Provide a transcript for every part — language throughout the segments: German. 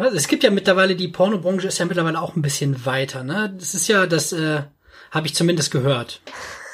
Also es gibt ja mittlerweile, die Pornobranche ist ja mittlerweile auch ein bisschen weiter, ne? Das ist ja, das äh, habe ich zumindest gehört.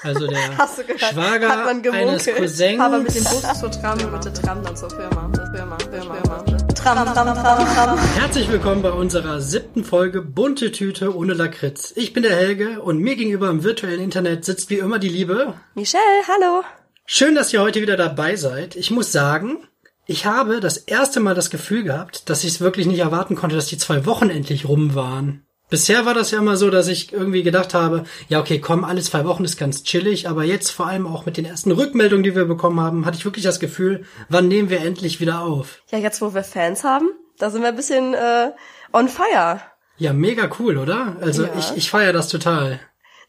Also der Schwager eines Cousins. Aber mit dem Bus zur Tram, mit der Tram dann zur Firma. Firma, Firma, Firma. Tram, Tram, Tram, Tram. Herzlich willkommen bei unserer siebten Folge Bunte Tüte ohne Lakritz. Ich bin der Helge und mir gegenüber im virtuellen Internet sitzt wie immer die Liebe Michelle, hallo. Schön, dass ihr heute wieder dabei seid. Ich muss sagen, ich habe das erste Mal das Gefühl gehabt, dass ich es wirklich nicht erwarten konnte, dass die zwei Wochen endlich rum waren. Bisher war das ja immer so, dass ich irgendwie gedacht habe, ja okay, komm, alle zwei Wochen ist ganz chillig, aber jetzt vor allem auch mit den ersten Rückmeldungen, die wir bekommen haben, hatte ich wirklich das Gefühl, wann nehmen wir endlich wieder auf? Ja, jetzt wo wir Fans haben, da sind wir ein bisschen äh, on fire. Ja, mega cool, oder? Also ja. ich, ich feiere das total.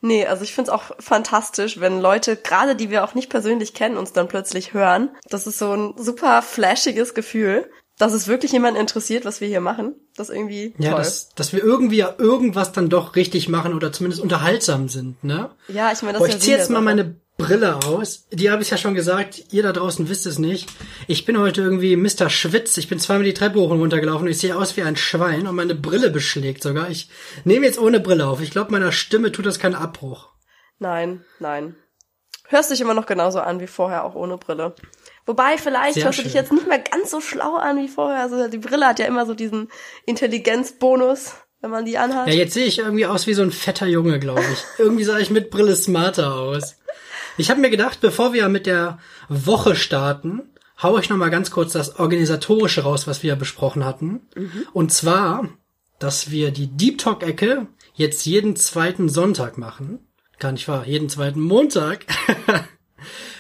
Nee, also ich find's auch fantastisch, wenn Leute, gerade die wir auch nicht persönlich kennen, uns dann plötzlich hören. Das ist so ein super flashiges Gefühl, dass es wirklich jemanden interessiert, was wir hier machen. Das ist irgendwie ja, toll. Dass, dass wir irgendwie ja irgendwas dann doch richtig machen oder zumindest unterhaltsam sind, ne? Ja, ich meine, das Boah, ich zieh jetzt mal meine Brille aus. Die habe ich ja schon gesagt, ihr da draußen wisst es nicht. Ich bin heute irgendwie Mr. Schwitz. Ich bin zweimal die Treppe hoch und runter gelaufen und ich sehe aus wie ein Schwein und meine Brille beschlägt sogar. Ich nehme jetzt ohne Brille auf. Ich glaube, meiner Stimme tut das keinen Abbruch. Nein, nein. Hörst dich immer noch genauso an wie vorher, auch ohne Brille. Wobei, vielleicht Sehr hörst schön. du dich jetzt nicht mehr ganz so schlau an wie vorher. Also die Brille hat ja immer so diesen Intelligenzbonus, wenn man die anhat. Ja, jetzt sehe ich irgendwie aus wie so ein fetter Junge, glaube ich. irgendwie sah ich mit Brille smarter aus. Ich habe mir gedacht, bevor wir mit der Woche starten, hau ich noch mal ganz kurz das organisatorische raus, was wir besprochen hatten. Mhm. Und zwar, dass wir die Deep Talk Ecke jetzt jeden zweiten Sonntag machen. Gar nicht wahr, jeden zweiten Montag.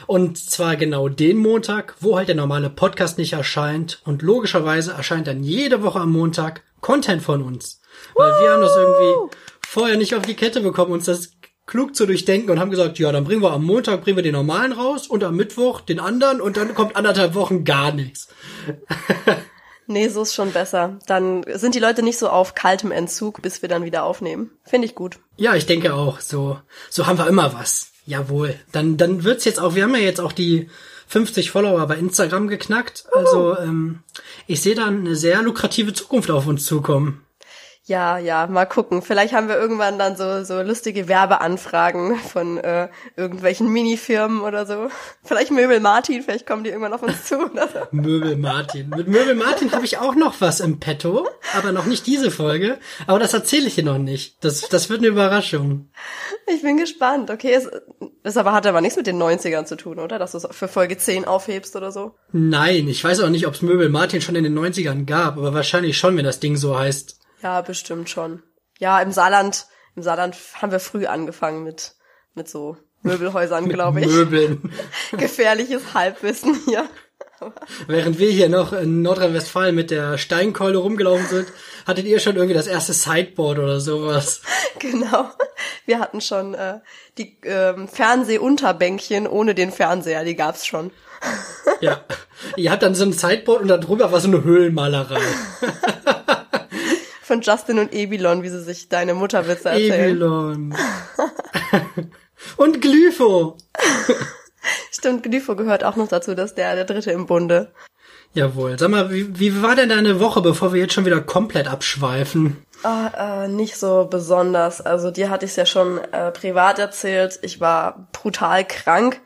Und zwar genau den Montag, wo halt der normale Podcast nicht erscheint. Und logischerweise erscheint dann jede Woche am Montag Content von uns. Weil wir haben das irgendwie vorher nicht auf die Kette bekommen, uns das klug zu durchdenken und haben gesagt, ja, dann bringen wir am Montag bringen wir den normalen raus und am Mittwoch den anderen und dann kommt anderthalb Wochen gar nichts. nee, so ist schon besser. Dann sind die Leute nicht so auf kaltem Entzug, bis wir dann wieder aufnehmen. Finde ich gut. Ja, ich denke auch. So, so haben wir immer was. Jawohl. Dann, dann wird's jetzt auch, wir haben ja jetzt auch die 50 Follower bei Instagram geknackt. Also ähm, ich sehe da eine sehr lukrative Zukunft auf uns zukommen. Ja, ja, mal gucken. Vielleicht haben wir irgendwann dann so, so lustige Werbeanfragen von äh, irgendwelchen Minifirmen oder so. Vielleicht Möbel Martin, vielleicht kommen die irgendwann auf uns zu. Oder so. Möbel Martin. Mit Möbel Martin habe ich auch noch was im Petto, aber noch nicht diese Folge. Aber das erzähle ich dir noch nicht. Das, das wird eine Überraschung. Ich bin gespannt. Okay, es, es aber hat aber nichts mit den 90ern zu tun, oder? Dass du es für Folge 10 aufhebst oder so? Nein, ich weiß auch nicht, ob es Möbel Martin schon in den 90ern gab, aber wahrscheinlich schon, wenn das Ding so heißt. Ja, bestimmt schon. Ja, im Saarland, im Saarland haben wir früh angefangen mit, mit so Möbelhäusern, glaube ich. Möbeln. Gefährliches Halbwissen hier. Während wir hier noch in Nordrhein-Westfalen mit der Steinkeule rumgelaufen sind, hattet ihr schon irgendwie das erste Sideboard oder sowas. Genau. Wir hatten schon äh, die ähm, Fernsehunterbänkchen ohne den Fernseher, die gab's schon. Ja. Ihr habt dann so ein Sideboard und da drüber war so eine Höhlenmalerei von Justin und Ebilon, wie sie sich deine Mutterwitze erzählen. Ebilon. und Glypho. Stimmt, Glypho gehört auch noch dazu, dass der der dritte im Bunde. Jawohl. Sag mal, wie, wie war denn deine Woche, bevor wir jetzt schon wieder komplett abschweifen? Ah, äh, nicht so besonders. Also dir hatte ich es ja schon äh, privat erzählt. Ich war brutal krank.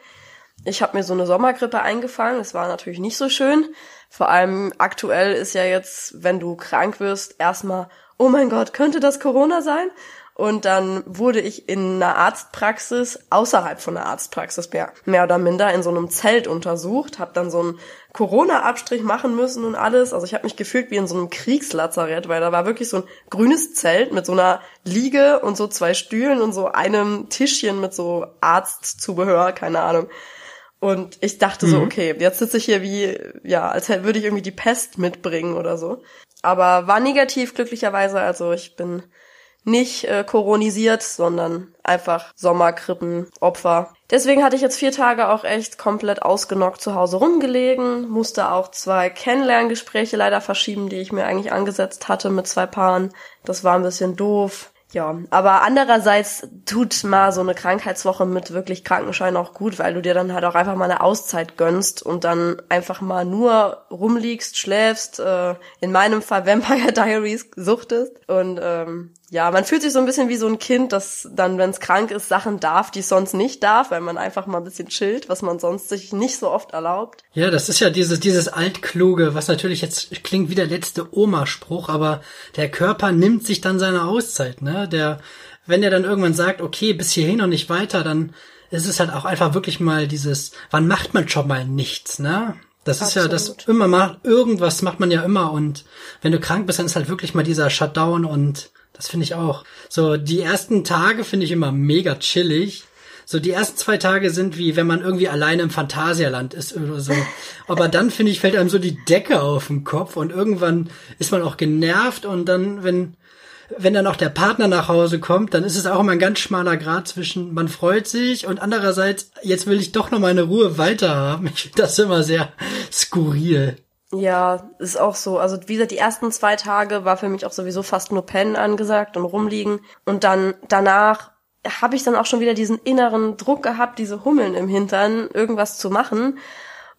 Ich habe mir so eine Sommergrippe eingefangen. Es war natürlich nicht so schön. Vor allem aktuell ist ja jetzt, wenn du krank wirst, erstmal, oh mein Gott, könnte das Corona sein? Und dann wurde ich in einer Arztpraxis, außerhalb von der Arztpraxis mehr, mehr oder minder, in so einem Zelt untersucht, habe dann so einen Corona-Abstrich machen müssen und alles. Also ich habe mich gefühlt wie in so einem Kriegslazarett, weil da war wirklich so ein grünes Zelt mit so einer Liege und so zwei Stühlen und so einem Tischchen mit so Arztzubehör, keine Ahnung. Und ich dachte mhm. so, okay, jetzt sitze ich hier wie, ja, als würde ich irgendwie die Pest mitbringen oder so. Aber war negativ glücklicherweise, also ich bin nicht äh, koronisiert, sondern einfach Sommerkrippenopfer. Deswegen hatte ich jetzt vier Tage auch echt komplett ausgenockt zu Hause rumgelegen, musste auch zwei Kennenlerngespräche leider verschieben, die ich mir eigentlich angesetzt hatte mit zwei Paaren. Das war ein bisschen doof. Ja, aber andererseits tut mal so eine Krankheitswoche mit wirklich Krankenschein auch gut, weil du dir dann halt auch einfach mal eine Auszeit gönnst und dann einfach mal nur rumliegst, schläfst, äh, in meinem Fall Vampire Diaries suchtest. Und ähm, ja, man fühlt sich so ein bisschen wie so ein Kind, das dann, wenn es krank ist, Sachen darf, die es sonst nicht darf, weil man einfach mal ein bisschen chillt, was man sonst sich nicht so oft erlaubt. Ja, das ist ja dieses, dieses Altkluge, was natürlich jetzt klingt wie der letzte Oma-Spruch, aber der Körper nimmt sich dann seine Auszeit, ne? Der, wenn er dann irgendwann sagt, okay, bis hierhin und nicht weiter, dann ist es halt auch einfach wirklich mal dieses, wann macht man schon mal nichts, ne? Das Absolut. ist ja das immer mal, irgendwas macht man ja immer und wenn du krank bist, dann ist halt wirklich mal dieser Shutdown und das finde ich auch. So, die ersten Tage finde ich immer mega chillig. So, die ersten zwei Tage sind wie, wenn man irgendwie alleine im Phantasialand ist oder so. Aber dann, finde ich, fällt einem so die Decke auf den Kopf und irgendwann ist man auch genervt und dann, wenn, wenn dann auch der Partner nach Hause kommt, dann ist es auch immer ein ganz schmaler Grad zwischen, man freut sich und andererseits, jetzt will ich doch noch meine Ruhe weiterhaben. Ich finde das immer sehr skurril. Ja, ist auch so. Also wie gesagt, die ersten zwei Tage war für mich auch sowieso fast nur Pennen angesagt und rumliegen. Und dann danach habe ich dann auch schon wieder diesen inneren Druck gehabt, diese Hummeln im Hintern, irgendwas zu machen.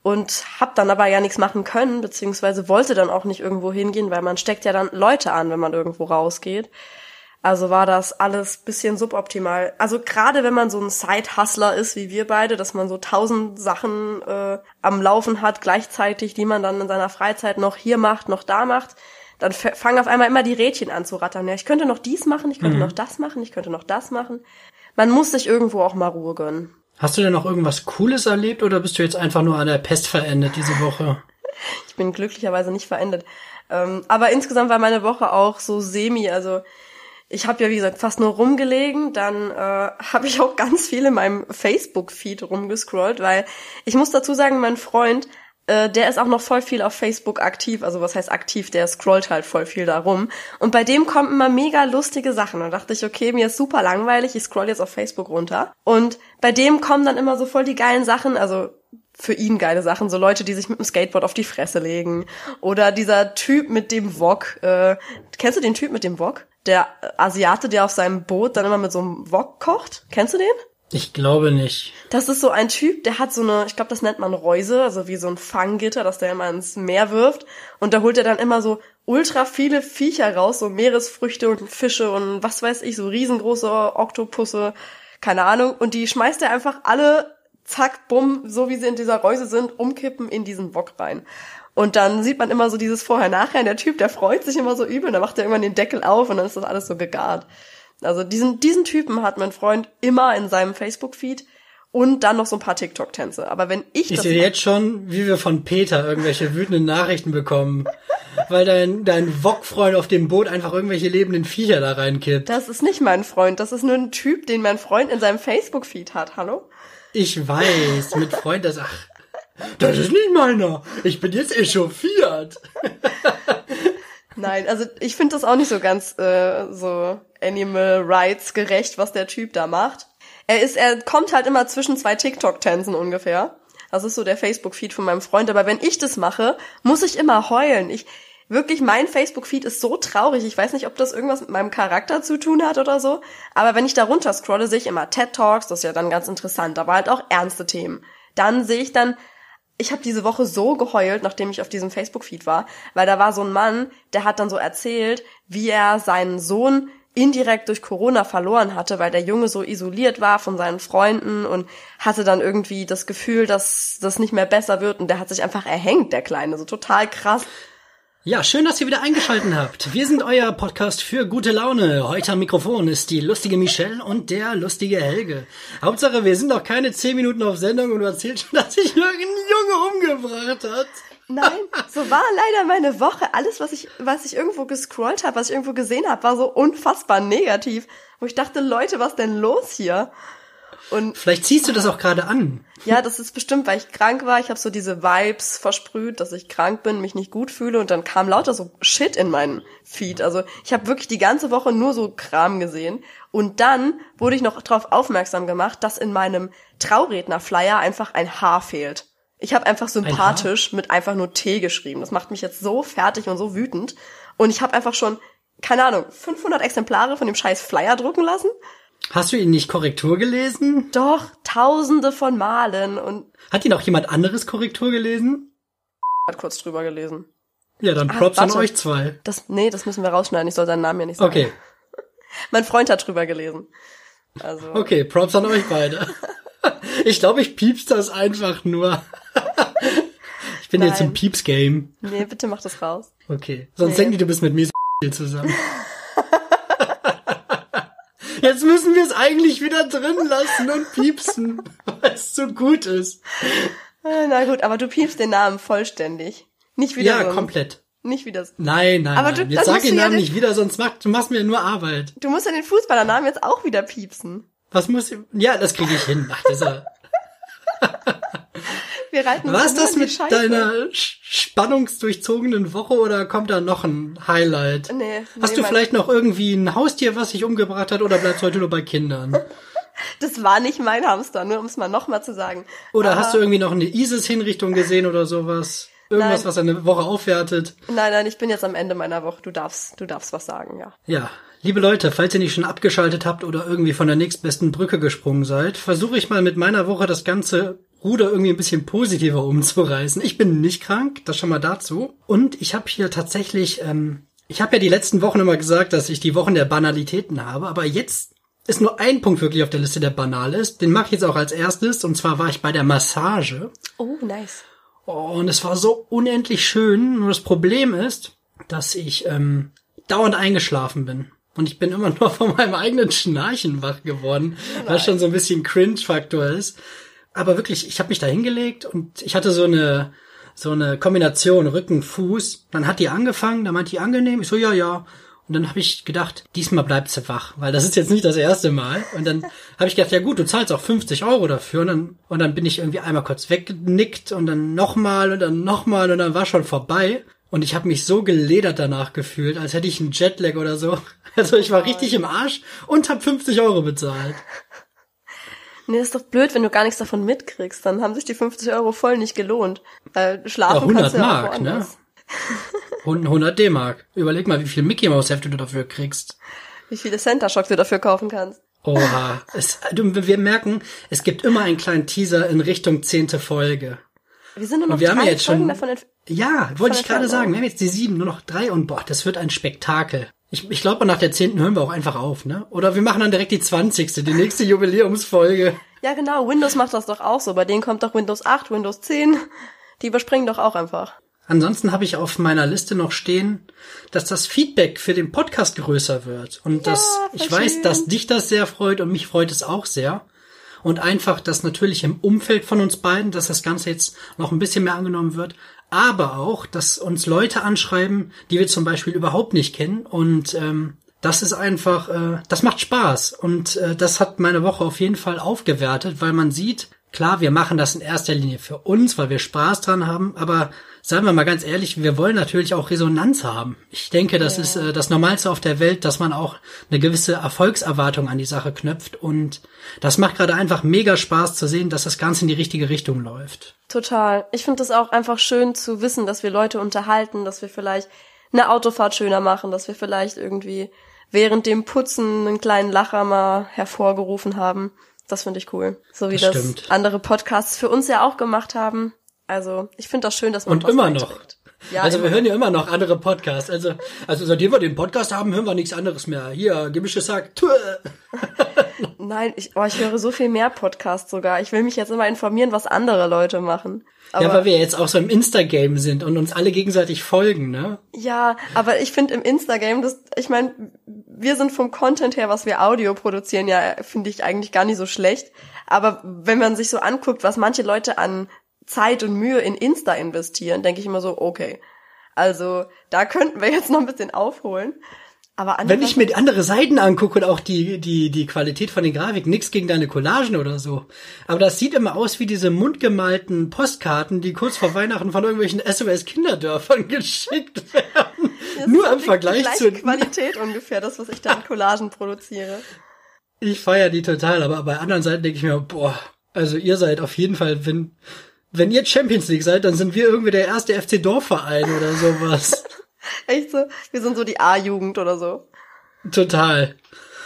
Und hab dann aber ja nichts machen können, beziehungsweise wollte dann auch nicht irgendwo hingehen, weil man steckt ja dann Leute an, wenn man irgendwo rausgeht. Also war das alles bisschen suboptimal. Also gerade wenn man so ein Side-Hustler ist wie wir beide, dass man so tausend Sachen äh, am Laufen hat gleichzeitig, die man dann in seiner Freizeit noch hier macht, noch da macht, dann fangen auf einmal immer die Rädchen an zu rattern. Ja, ich könnte noch dies machen, ich könnte mhm. noch das machen, ich könnte noch das machen. Man muss sich irgendwo auch mal Ruhe gönnen. Hast du denn noch irgendwas Cooles erlebt oder bist du jetzt einfach nur an der Pest verendet diese Woche? ich bin glücklicherweise nicht verendet. Ähm, aber insgesamt war meine Woche auch so semi, also ich habe ja, wie gesagt, fast nur rumgelegen. Dann äh, habe ich auch ganz viel in meinem Facebook-Feed rumgescrollt, weil ich muss dazu sagen, mein Freund, äh, der ist auch noch voll viel auf Facebook aktiv. Also was heißt aktiv? Der scrollt halt voll viel da rum. Und bei dem kommen immer mega lustige Sachen. Und dachte ich, okay, mir ist super langweilig, ich scroll jetzt auf Facebook runter. Und bei dem kommen dann immer so voll die geilen Sachen. Also für ihn geile Sachen, so Leute, die sich mit dem Skateboard auf die Fresse legen. Oder dieser Typ mit dem Wok. Äh, kennst du den Typ mit dem Wok? Der Asiate, der auf seinem Boot dann immer mit so einem Wok kocht. Kennst du den? Ich glaube nicht. Das ist so ein Typ, der hat so eine, ich glaube, das nennt man Reuse, also wie so ein Fanggitter, das der immer ins Meer wirft. Und da holt er dann immer so ultra viele Viecher raus, so Meeresfrüchte und Fische und was weiß ich, so riesengroße Oktopusse, keine Ahnung. Und die schmeißt er einfach alle, zack, bumm, so wie sie in dieser Reuse sind, umkippen in diesen Wok rein. Und dann sieht man immer so dieses Vorher-Nachher. Der Typ, der freut sich immer so übel. Und dann macht er irgendwann den Deckel auf und dann ist das alles so gegart. Also diesen, diesen Typen hat mein Freund immer in seinem Facebook-Feed und dann noch so ein paar TikTok-Tänze. Aber wenn ich Ich sehe jetzt schon, wie wir von Peter irgendwelche wütenden Nachrichten bekommen, weil dein, dein Wok-Freund auf dem Boot einfach irgendwelche lebenden Viecher da reinkippt. Das ist nicht mein Freund, das ist nur ein Typ, den mein Freund in seinem Facebook-Feed hat. Hallo? Ich weiß, mit Freund, das, ach, das ist nicht meiner. Ich bin jetzt echauffiert. Nein, also ich finde das auch nicht so ganz äh, so Animal Rights gerecht, was der Typ da macht. Er ist, er kommt halt immer zwischen zwei TikTok-Tänzen ungefähr. Das ist so der Facebook-Feed von meinem Freund. Aber wenn ich das mache, muss ich immer heulen. Ich, wirklich, mein Facebook-Feed ist so traurig. Ich weiß nicht, ob das irgendwas mit meinem Charakter zu tun hat oder so. Aber wenn ich da runter scrolle, sehe ich immer TED Talks, das ist ja dann ganz interessant, aber halt auch ernste Themen. Dann sehe ich dann ich habe diese Woche so geheult, nachdem ich auf diesem Facebook-Feed war, weil da war so ein Mann, der hat dann so erzählt, wie er seinen Sohn indirekt durch Corona verloren hatte, weil der Junge so isoliert war von seinen Freunden und hatte dann irgendwie das Gefühl, dass das nicht mehr besser wird und der hat sich einfach erhängt, der Kleine, so total krass. Ja, schön, dass ihr wieder eingeschalten habt. Wir sind euer Podcast für gute Laune. Heute am Mikrofon ist die lustige Michelle und der lustige Helge. Hauptsache, wir sind noch keine zehn Minuten auf Sendung und du erzählst schon, dass sich irgendein Junge umgebracht hat. Nein, so war leider meine Woche. Alles, was ich, was ich irgendwo gescrollt habe, was ich irgendwo gesehen habe, war so unfassbar negativ. Wo ich dachte, Leute, was denn los hier? Und vielleicht ziehst du das auch gerade an. Ja, das ist bestimmt, weil ich krank war. Ich habe so diese Vibes versprüht, dass ich krank bin, mich nicht gut fühle und dann kam lauter so Shit in meinen Feed. Also ich habe wirklich die ganze Woche nur so Kram gesehen und dann wurde ich noch darauf aufmerksam gemacht, dass in meinem Trauredner-Flyer einfach ein Haar fehlt. Ich habe einfach sympathisch mit einfach nur T geschrieben. Das macht mich jetzt so fertig und so wütend und ich habe einfach schon keine Ahnung, 500 Exemplare von dem scheiß Flyer drucken lassen. Hast du ihn nicht Korrektur gelesen? Doch, tausende von Malen und Hat ihn auch jemand anderes Korrektur gelesen? hat kurz drüber gelesen. Ja, dann Ah, Props an warte. euch zwei. Das, nee, das müssen wir rausschneiden. Ich soll seinen Namen ja nicht sagen. Okay, Mein Freund hat drüber gelesen. Also, okay, Props an euch beide. Ich glaube, ich pieps das einfach nur. Ich bin jetzt im Nein. Pieps-Game. nee, bitte mach das raus. Okay. Sonst Nee. denken die, du bist mit mir so zusammen. Jetzt müssen wir es eigentlich wieder drin lassen und piepsen, weil es so gut ist. Äh, Na gut, aber du piepst den Namen vollständig. Nicht wieder Ja, ein- komplett. Nicht wieder so. Nein, nein, Aber nein. du- Jetzt das sag den ja Namen den- nicht wieder, sonst mach, du machst mir nur Arbeit. Du musst ja den Fußballernamen jetzt auch wieder piepsen. Was muss ich, ja, das kriege ich hin. Ach, ja, Wir reiten uns war es das mit deiner spannungsdurchzogenen Woche oder kommt da noch ein Highlight? Nee, Hast nee, du vielleicht noch irgendwie ein Haustier, was sich umgebracht hat oder bleibst heute nur bei Kindern? Das war nicht mein Hamster, nur um es mal nochmal zu sagen. Oder Aber- hast du irgendwie noch eine ISIS-Hinrichtung gesehen oder sowas? Irgendwas, Nein. was eine Woche aufwertet? Nein, nein, ich bin jetzt am Ende meiner Woche. Du darfst, du darfst was sagen, ja. Ja, liebe Leute, falls ihr nicht schon abgeschaltet habt oder irgendwie von der nächstbesten Brücke gesprungen seid, versuche ich mal mit meiner Woche das ganze Ruder irgendwie ein bisschen positiver umzureißen. Ich bin nicht krank, das schon mal dazu. Und ich habe hier tatsächlich, ähm, ich habe ja die letzten Wochen immer gesagt, dass ich die Wochen der Banalitäten habe, aber jetzt ist nur ein Punkt wirklich auf der Liste, der banal ist. Den mache ich jetzt auch als erstes. Und zwar war ich bei der Massage. Oh, nice. Oh, und es war so unendlich schön. Nur das Problem ist, dass ich ähm, dauernd eingeschlafen bin. Und ich bin immer nur von meinem eigenen Schnarchen wach geworden, was schon so ein bisschen Cringe-Faktor ist. Aber wirklich, ich habe mich da hingelegt und ich hatte so eine so eine Kombination Rücken, Fuß. Dann hat die angefangen, dann meinte die angenehm. Ich so, ja, ja. Und dann habe ich gedacht, diesmal bleibt sie wach, weil das ist jetzt nicht das erste Mal. Und dann habe ich gedacht, ja gut, du zahlst auch 50 Euro dafür. Und dann, und dann bin ich irgendwie einmal kurz weggenickt und dann nochmal und dann nochmal und dann war schon vorbei. Und ich habe mich so geledert danach gefühlt, als hätte ich einen Jetlag oder so. Also ich war richtig im Arsch und habe 50 Euro bezahlt. Nee, ist doch blöd, wenn du gar nichts davon mitkriegst. Dann haben sich die 50 Euro voll nicht gelohnt. Weil schlafen Ja, 100 kannst du ja auch Mark, ne? woanders. 100 D-Mark. Überleg mal, wie viel Mickey Mouse Hefte du dafür kriegst. Wie viele Center Shocks du dafür kaufen kannst. Oha. Es, du, wir merken, es gibt immer einen kleinen Teaser in Richtung zehnte Folge. Wir sind nur noch wir haben drei ja jetzt Folgen schon- davon entfernt. Ja, wollte ich gerade sagen. Wir haben jetzt die sieben, nur noch drei und boah, das wird ein Spektakel. Ich, ich glaube, nach der zehnten hören wir auch einfach auf, ne? Oder wir machen dann direkt die zwanzigste, die nächste Jubiläumsfolge. Ja, genau. Windows macht das doch auch so. Bei denen kommt doch Windows 8, Windows 10. Die überspringen doch auch einfach. Ansonsten habe ich auf meiner Liste noch stehen, dass das Feedback für den Podcast größer wird. Und dass voll ich weiß, dass dich das sehr freut und mich freut es auch sehr. Und einfach, dass natürlich im Umfeld von uns beiden, dass das Ganze jetzt noch ein bisschen mehr angenommen wird. Aber auch, dass uns Leute anschreiben, die wir zum Beispiel überhaupt nicht kennen. Und ähm, das ist einfach, äh, das macht Spaß. Und äh, das hat meine Woche auf jeden Fall aufgewertet, weil man sieht, klar, wir machen das in erster Linie für uns, weil wir Spaß dran haben. Aber seien wir mal ganz ehrlich, wir wollen natürlich auch Resonanz haben. Ich denke, das ist äh, das Normalste auf der Welt, dass man auch eine gewisse Erfolgserwartung an die Sache knöpft. Und das macht gerade einfach mega Spaß zu sehen, dass das Ganze in die richtige Richtung läuft. Total. Ich finde es auch einfach schön zu wissen, dass wir Leute unterhalten, dass wir vielleicht eine Autofahrt schöner machen, dass wir vielleicht irgendwie während dem Putzen einen kleinen Lacher mal hervorgerufen haben. Das finde ich cool. So wie Das das, andere Podcasts für uns ja auch gemacht haben. Also ich finde das schön, dass man Und immer noch. beiträgt. Ja, also wir hören ja immer noch andere Podcasts. Also, also seitdem wir den Podcast haben, hören wir nichts anderes mehr. Hier, gemisches Sack. Nein, ich, oh, ich höre so viel mehr Podcasts sogar. Ich will mich jetzt immer informieren, was andere Leute machen. Aber, Ja, weil wir jetzt auch so im Insta-Game sind und uns alle gegenseitig folgen, ne? Ja, aber ich finde im Instagram, das, ich meine, wir sind vom Content her, was wir Audio produzieren, ja, finde ich eigentlich gar nicht so schlecht. Aber wenn man sich so anguckt, was manche Leute an Zeit und Mühe in Insta investieren, denke ich immer so, okay. Also da könnten wir jetzt noch ein bisschen aufholen. Aber Wenn ich mir die andere Seiten angucke und auch die, die, die Qualität von den Grafiken, nix gegen deine Collagen oder so. Aber das sieht immer aus wie diese mundgemalten Postkarten, die kurz vor Weihnachten von irgendwelchen SOS-Kinderdörfern geschickt werden. Das Nur im die Vergleich gleiche zu, Qualität ungefähr, das, was ich da an Collagen produziere. Ich feiere die total, aber bei anderen Seiten denke ich mir, boah, also ihr seid auf jeden Fall, wenn, wenn ihr Champions League seid, dann sind wir irgendwie der erste FC Dorfverein oder sowas. Echt so? Wir sind so die A-Jugend oder so. Total.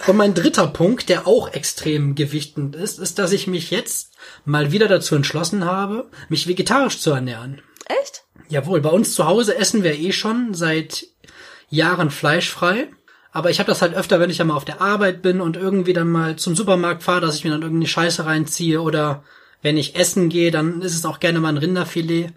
Und mein dritter Punkt, der auch extrem gewichtend ist, ist, dass ich mich jetzt mal wieder dazu entschlossen habe, mich vegetarisch zu ernähren. Echt? Jawohl, bei uns zu Hause essen wir eh schon seit Jahren fleischfrei. Aber ich habe das halt öfter, wenn ich ja mal auf der Arbeit bin und irgendwie dann mal zum Supermarkt fahre, dass ich mir dann irgendeine Scheiße reinziehe oder wenn ich essen gehe, dann ist es auch gerne mal ein Rinderfilet.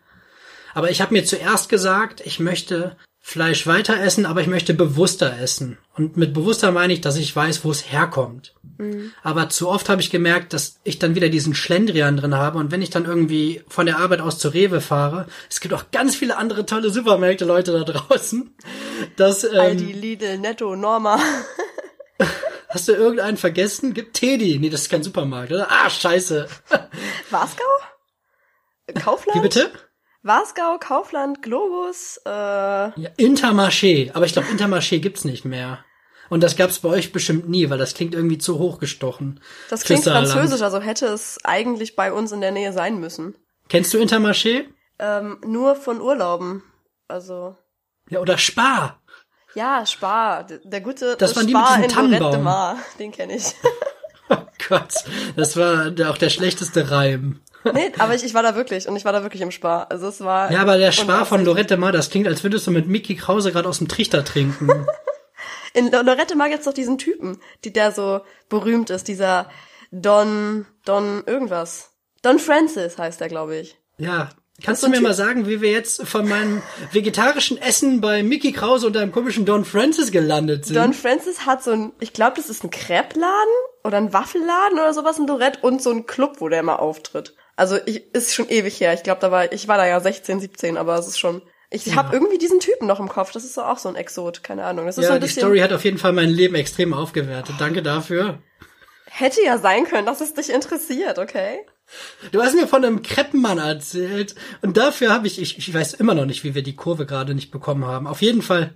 Aber ich habe mir zuerst gesagt, ich möchte Fleisch weiter essen, aber ich möchte bewusster essen. Und mit bewusster meine ich, dass ich weiß, wo es herkommt. Mhm. Aber zu oft habe ich gemerkt, dass ich dann wieder diesen Schlendrian drin habe. Und wenn ich dann irgendwie von der Arbeit aus zur Rewe fahre, es gibt auch ganz viele andere tolle Supermärkte, Leute da draußen. Dass, ähm, Aldi, Lidl, Netto, Norma. Hast du irgendeinen vergessen? Gibt Teddy. Nee, das ist kein Supermarkt, oder? Ah, scheiße. Wasgau? Kaufland? Wie bitte? Wasgau, Kaufland, Globus, äh. Ja, Intermarché. Aber ich glaube, Intermarché gibt's nicht mehr. Und das gab's bei euch bestimmt nie, weil das klingt irgendwie zu hochgestochen. Das klingt französisch, also hätte es eigentlich bei uns in der Nähe sein müssen. Kennst du Intermarché? Ähm, nur von Urlauben. Also. Ja, oder Spar. Ja, Spar. Der gute das waren Spar die mit diesem Tannenbaum. Den kenne ich. oh Gott, das war auch der schlechteste Reim. nee, aber ich, ich war da wirklich und ich war da wirklich im Spar. Also es war. Ja, aber der Spar von Lorette Mar, das klingt, als würdest du mit Mickey Krause gerade aus dem Trichter trinken. In Lorette Mar gibt's doch diesen Typen, die der so berühmt ist, dieser Don, Don irgendwas. Don Francis heißt er, glaube ich. Ja. Kannst du mir mal sagen, wie wir jetzt von meinem vegetarischen Essen bei Mickey Krause und einem komischen Don Francis gelandet sind? Don Francis hat so ein, ich glaube, das ist ein Crepe-Laden oder ein Waffelladen oder sowas in Lorette und so ein Club, wo der immer auftritt. Also ich, ist schon ewig her. Ich glaube, da war ich war da ja 16, 17, aber es ist schon. Ich ja. habe irgendwie diesen Typen noch im Kopf. Das ist auch so ein Exot, keine Ahnung. Das ist ja, so ein die Story hat auf jeden Fall mein Leben extrem aufgewertet. Danke dafür. Hätte ja sein können, dass es dich interessiert, okay? Du hast mir von einem Kreppenmann erzählt und dafür habe ich, ich, ich weiß immer noch nicht, wie wir die Kurve gerade nicht bekommen haben. Auf jeden Fall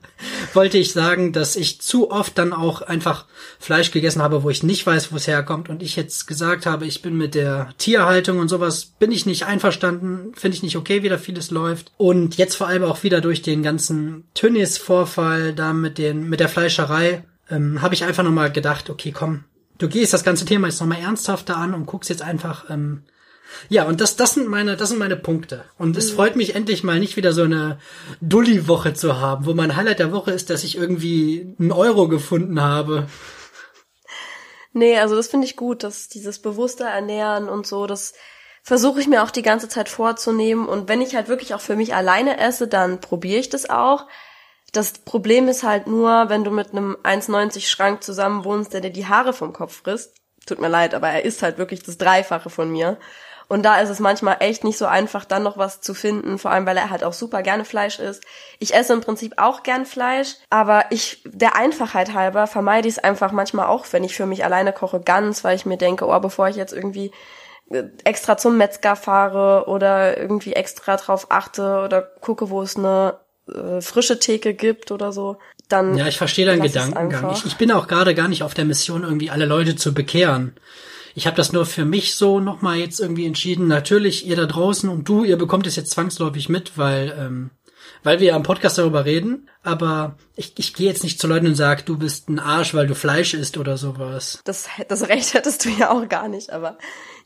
wollte ich sagen, dass ich zu oft dann auch einfach Fleisch gegessen habe, wo ich nicht weiß, wo es herkommt und ich jetzt gesagt habe, ich bin mit der Tierhaltung und sowas, bin ich nicht einverstanden, finde ich nicht okay, wie da vieles läuft. Und jetzt vor allem auch wieder durch den ganzen Tönnies-Vorfall da mit den, mit der Fleischerei, ähm, habe ich einfach nochmal gedacht, okay, komm, du gehst das ganze Thema jetzt nochmal ernsthafter an und guckst jetzt einfach, ähm, ja, und das, das sind meine, das sind meine Punkte. Und es mhm. freut mich endlich mal nicht wieder so eine Dulli-Woche zu haben, wo mein Highlight der Woche ist, dass ich irgendwie einen Euro gefunden habe. Nee, also das finde ich gut, dass dieses bewusste Ernähren und so, das versuche ich mir auch die ganze Zeit vorzunehmen. Und wenn ich halt wirklich auch für mich alleine esse, dann probiere ich das auch. Das Problem ist halt nur, wenn du mit einem 1,90 Schrank zusammen wohnst, der dir die Haare vom Kopf frisst. Tut mir leid, aber er ist halt wirklich das Dreifache von mir. Und da ist es manchmal echt nicht so einfach, dann noch was zu finden, vor allem weil er halt auch super gerne Fleisch isst. Ich esse im Prinzip auch gern Fleisch, aber ich, der Einfachheit halber, vermeide ich es einfach manchmal auch, wenn ich für mich alleine koche, ganz, weil ich mir denke, oh, bevor ich jetzt irgendwie äh, extra zum Metzger fahre oder irgendwie extra drauf achte oder gucke, wo es eine äh, frische Theke gibt oder so, dann. Ja, ich verstehe deinen Gedankengang. Ich, ich bin auch gerade gar nicht auf der Mission, irgendwie alle Leute zu bekehren. Ich habe das nur für mich so nochmal jetzt irgendwie entschieden. Natürlich, ihr da draußen und du, ihr bekommt es jetzt zwangsläufig mit, weil, ähm, weil wir ja im Podcast darüber reden. Aber ich, ich gehe jetzt nicht zu Leuten und sag, du bist ein Arsch, weil du Fleisch isst oder sowas. Das, das Recht hättest du ja auch gar nicht, aber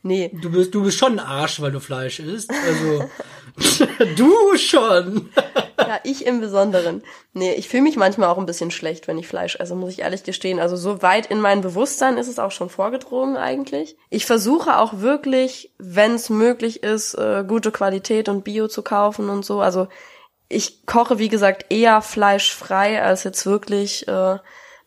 nee. Du bist, du bist schon ein Arsch, weil du Fleisch isst. Also du schon. ja, ich im Besonderen. Nee, ich fühle mich manchmal auch ein bisschen schlecht, wenn ich Fleisch esse, muss ich ehrlich gestehen. Also so weit in mein Bewusstsein ist es auch schon vorgedrungen eigentlich. Ich versuche auch wirklich, wenn es möglich ist, äh, gute Qualität und Bio zu kaufen und so. Also ich koche, wie gesagt, eher fleischfrei, als jetzt wirklich äh,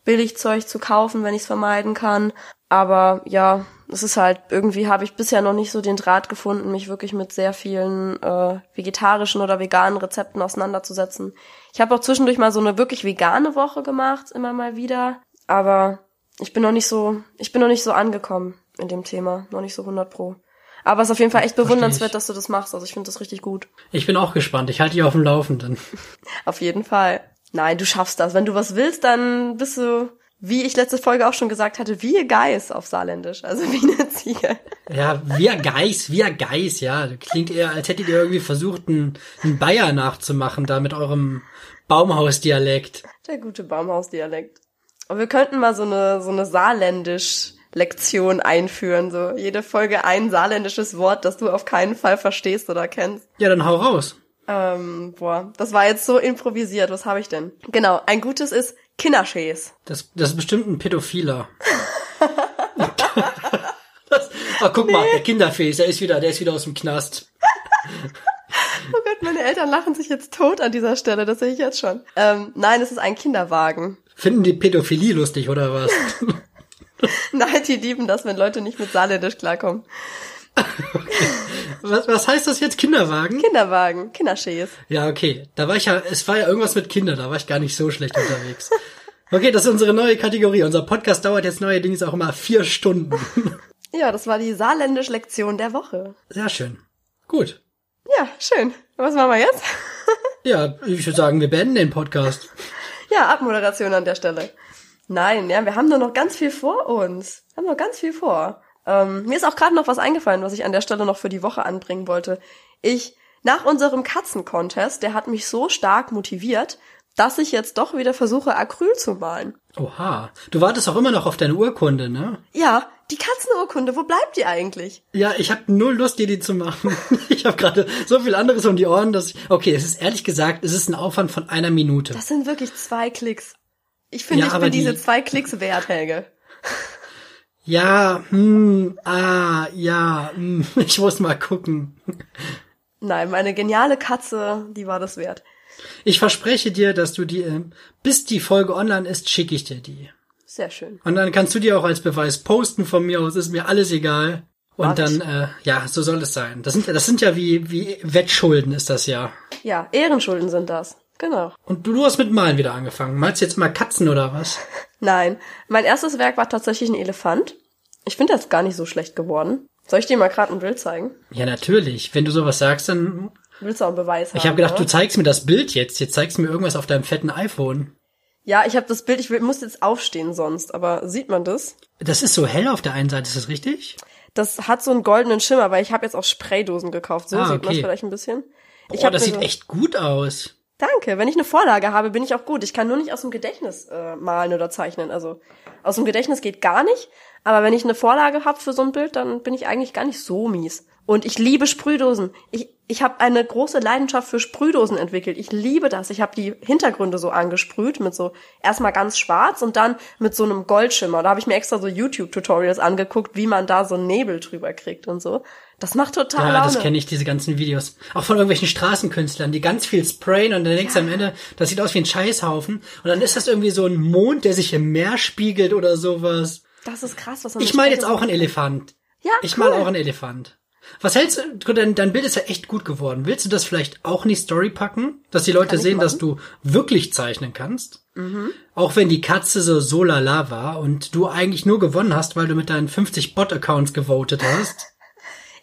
Billigzeug zu kaufen, wenn ich es vermeiden kann. Aber ja, es ist halt, irgendwie habe ich bisher noch nicht so den Draht gefunden, mich wirklich mit sehr vielen äh, vegetarischen oder veganen Rezepten auseinanderzusetzen. Ich habe auch zwischendurch mal so eine wirklich vegane Woche gemacht, immer mal wieder. Aber ich bin noch nicht so, ich bin noch nicht so angekommen in dem Thema, noch nicht so 100 pro. Aber es ist auf jeden Fall echt bewundernswert, dass du das machst. Also ich finde das richtig gut. Ich bin auch gespannt. Ich halte dich auf dem Laufenden. auf jeden Fall. Nein, du schaffst das. Wenn du was willst, dann bist du wie ich letzte Folge auch schon gesagt hatte, wie Geis auf Saarländisch, also wie eine Ziege. Ja, wir Geis, wir Geis, ja. Klingt eher, als hättet ihr irgendwie versucht, einen, einen Bayer nachzumachen, da mit eurem Baumhausdialekt. Der gute Baumhausdialekt. Aber wir könnten mal so eine, so eine Saarländisch Lektion einführen, so jede Folge ein saarländisches Wort, das du auf keinen Fall verstehst oder kennst. Ja, dann hau raus. Ähm, boah, das war jetzt so improvisiert. Was habe ich denn? Genau, ein gutes ist Kinderschäs. Das, das ist bestimmt ein Pädophiler. das, ach, guck nee. mal, der Kinderfäß, der ist wieder, der ist wieder aus dem Knast. Oh Gott, meine Eltern lachen sich jetzt tot an dieser Stelle, das sehe ich jetzt schon. Ähm, nein, es ist ein Kinderwagen. Finden die Pädophilie lustig, oder was? nein, die lieben das, wenn Leute nicht mit Saarländisch klarkommen. Okay. Was, was heißt das jetzt? Kinderwagen? Kinderwagen, Kinderschäs. Ja, okay. Da war ich ja, es war ja irgendwas mit Kinder, da war ich gar nicht so schlecht unterwegs. Okay, das ist unsere neue Kategorie. Unser Podcast dauert jetzt neuerdings auch immer vier Stunden. Ja, das war die Saarländisch-Lektion der Woche. Sehr schön. Gut. Ja, schön. Was machen wir jetzt? Ja, ich würde sagen, wir beenden den Podcast. Ja, Abmoderation an der Stelle. Nein, ja, wir haben nur noch ganz viel vor uns. Wir haben noch ganz viel vor. Ähm, mir ist auch gerade noch was eingefallen, was ich an der Stelle noch für die Woche anbringen wollte. Ich, nach unserem Katzen-Contest, der hat mich so stark motiviert, dass ich jetzt doch wieder versuche, Acryl zu malen. Oha. Du wartest auch immer noch auf deine Urkunde, ne? Ja, die Katzenurkunde, wo bleibt die eigentlich? Ja, ich habe null Lust, dir die zu machen. Ich habe gerade so viel anderes um die Ohren, dass ich, okay, es ist ehrlich gesagt, es ist ein Aufwand von einer Minute. Das sind wirklich zwei Klicks. Ich finde, ja, ich bin die... diese zwei Klicks wert, Helge. Ja, hm, ah, ja, hm, ich muss mal gucken. Nein, meine geniale Katze, die war das wert. Ich verspreche dir, dass du die, äh, bis die Folge online ist, schicke ich dir die. Sehr schön. Und dann kannst du die auch als Beweis posten von mir aus, ist mir alles egal. Und What? dann, äh, ja, so soll es sein. Das sind, das sind ja wie, wie Wettschulden ist das ja. Ja, Ehrenschulden sind das. Genau. Und du, du hast mit Malen wieder angefangen. Malst du jetzt mal Katzen oder was? Nein. Mein erstes Werk war tatsächlich ein Elefant. Ich finde das gar nicht so schlecht geworden. Soll ich dir mal gerade ein Bild zeigen? Ja, natürlich. Wenn du sowas sagst, dann. Willst du auch einen Beweis haben? Ich habe gedacht, oder? du zeigst mir das Bild jetzt. Jetzt zeigst du mir irgendwas auf deinem fetten iPhone. Ja, ich habe das Bild, ich will, muss jetzt aufstehen sonst, aber sieht man das? Das ist so hell auf der einen Seite, ist das richtig? Das hat so einen goldenen Schimmer, weil ich habe jetzt auch Spraydosen gekauft. So ah, okay. sieht man vielleicht ein bisschen. Ich Boah, das sieht so echt gut aus. Danke. Wenn ich eine Vorlage habe, bin ich auch gut. Ich kann nur nicht aus dem Gedächtnis äh, malen oder zeichnen. Also aus dem Gedächtnis geht gar nicht. Aber wenn ich eine Vorlage habe für so ein Bild, dann bin ich eigentlich gar nicht so mies. Und ich liebe Sprühdosen. Ich, ich habe eine große Leidenschaft für Sprühdosen entwickelt. Ich liebe das. Ich habe die Hintergründe so angesprüht mit so erstmal ganz schwarz und dann mit so einem Goldschimmer. Da habe ich mir extra so YouTube-Tutorials angeguckt, wie man da so Nebel drüber kriegt und so. Das macht total Ja, Laune. das kenne ich, diese ganzen Videos. Auch von irgendwelchen Straßenkünstlern, die ganz viel sprayen und dann denkst du ja. am Ende, das sieht aus wie ein Scheißhaufen. Und dann ist das irgendwie so ein Mond, der sich im Meer spiegelt oder sowas. Das ist krass, was man Ich mal jetzt auch einen Elefant. Ja, Ich cool. mal auch einen Elefant. Was hältst du, dein, dein Bild ist ja echt gut geworden. Willst du das vielleicht auch in die Story packen? Dass die Leute sehen, dass du wirklich zeichnen kannst? Mhm. Auch wenn die Katze so so lala war und du eigentlich nur gewonnen hast, weil du mit deinen 50 Bot-Accounts gewotet hast.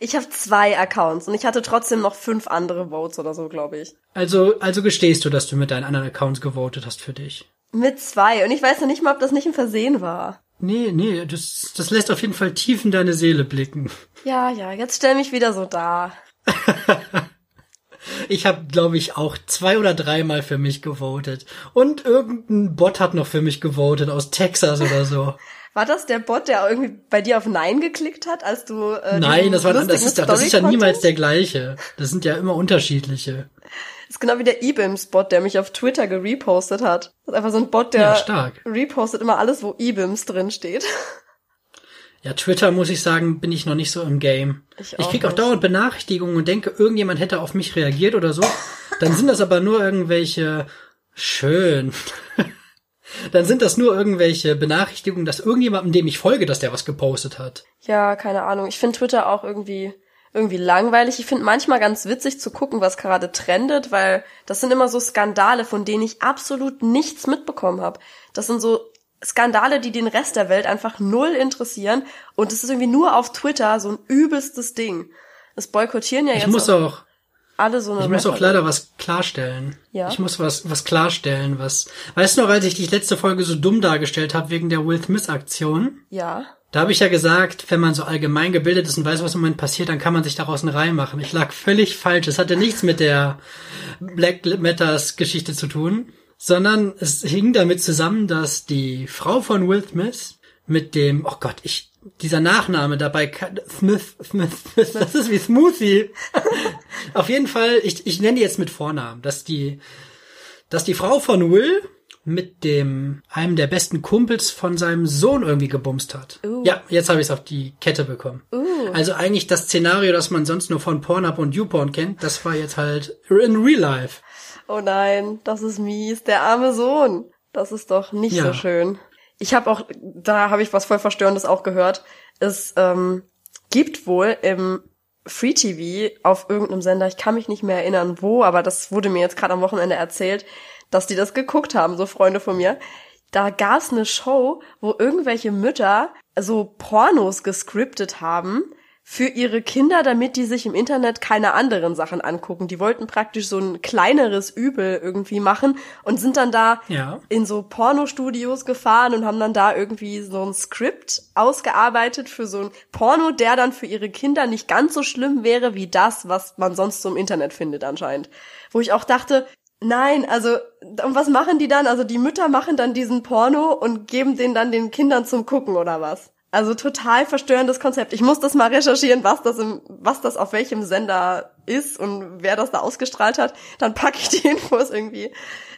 Ich habe zwei Accounts und ich hatte trotzdem noch fünf andere Votes oder so, glaube ich. Also, also gestehst du, dass du mit deinen anderen Accounts gewotet hast für dich? Mit zwei. Und ich weiß noch nicht mal, ob das nicht ein Versehen war. Nee, nee, das, das lässt auf jeden Fall tief in deine Seele blicken. Ja, ja, jetzt stell mich wieder so da. ich habe, glaube ich, auch zwei oder dreimal für mich gewotet. Und irgendein Bot hat noch für mich gewotet aus Texas oder so. War das der Bot, der irgendwie bei dir auf Nein geklickt hat, als du äh, Nein, das war das ist, das ist ja niemals der gleiche. Das sind ja immer unterschiedliche. Das ist genau wie der eBims-Bot, der mich auf Twitter gerepostet hat. Das ist einfach so ein Bot, der ja, repostet immer alles, wo eBims drin steht. Ja, Twitter, muss ich sagen, bin ich noch nicht so im Game. Ich, ich krieg auch dauernd Benachrichtigungen und denke, irgendjemand hätte auf mich reagiert oder so. Dann sind das aber nur irgendwelche schön. Dann sind das nur irgendwelche Benachrichtigungen, dass irgendjemandem, dem ich folge, dass der was gepostet hat. Ja, keine Ahnung. Ich finde Twitter auch irgendwie irgendwie langweilig. Ich finde manchmal ganz witzig zu gucken, was gerade trendet, weil das sind immer so Skandale, von denen ich absolut nichts mitbekommen habe. Das sind so Skandale, die den Rest der Welt einfach null interessieren und es ist irgendwie nur auf Twitter so ein übelstes Ding. Das boykottieren ja ich jetzt. Ich muss auch, alle so eine Ich muss auch leider was klarstellen. Ja? Ich muss was, was klarstellen, was. Weißt du noch, als ich die letzte Folge so dumm dargestellt habe wegen der Will Smith-Aktion? Ja. Da habe ich ja gesagt, wenn man so allgemein gebildet ist und weiß, was im Moment passiert, dann kann man sich daraus eine Reihe machen. Ich lag völlig falsch. Es hatte nichts mit der Black Matters Geschichte zu tun, sondern es hing damit zusammen, dass die Frau von Will Smith mit dem, oh Gott, ich, dieser Nachname dabei, Smith, Smith, Smith, das ist wie Smoothie. Auf jeden Fall, ich, ich nenne die jetzt mit Vornamen, dass die, dass die Frau von Will mit dem einem der besten Kumpels von seinem Sohn irgendwie gebumst hat. Uh. Ja, jetzt habe ich es auf die Kette bekommen. Also eigentlich das Szenario, das man sonst nur von Pornhub und YouPorn kennt, das war jetzt halt in Real Life. Oh nein, das ist mies. Der arme Sohn. Das ist doch nicht Ja. so schön. Ich habe auch, da habe ich was voll Verstörendes auch gehört. Es ähm, gibt wohl im Free TV auf irgendeinem Sender, ich kann mich nicht mehr erinnern wo, aber das wurde mir jetzt gerade am Wochenende erzählt, dass die das geguckt haben, so Freunde von mir. Da gab's eine Show, wo irgendwelche Mütter so Pornos gescriptet haben für ihre Kinder, damit die sich im Internet keine anderen Sachen angucken. Die wollten praktisch so ein kleineres Übel irgendwie machen und sind dann da Ja. in so Pornostudios gefahren und haben dann da irgendwie so ein Skript ausgearbeitet für so ein Porno, der dann für ihre Kinder nicht ganz so schlimm wäre wie das, was man sonst so im Internet findet anscheinend. Wo ich auch dachte, nein, also und was machen die dann? Also die Mütter machen dann diesen Porno und geben den dann den Kindern zum Gucken oder was? Also total verstörendes Konzept. Ich muss das mal recherchieren, was das im, was das auf welchem Sender ist und wer das da ausgestrahlt hat. Dann packe ich die Infos irgendwie,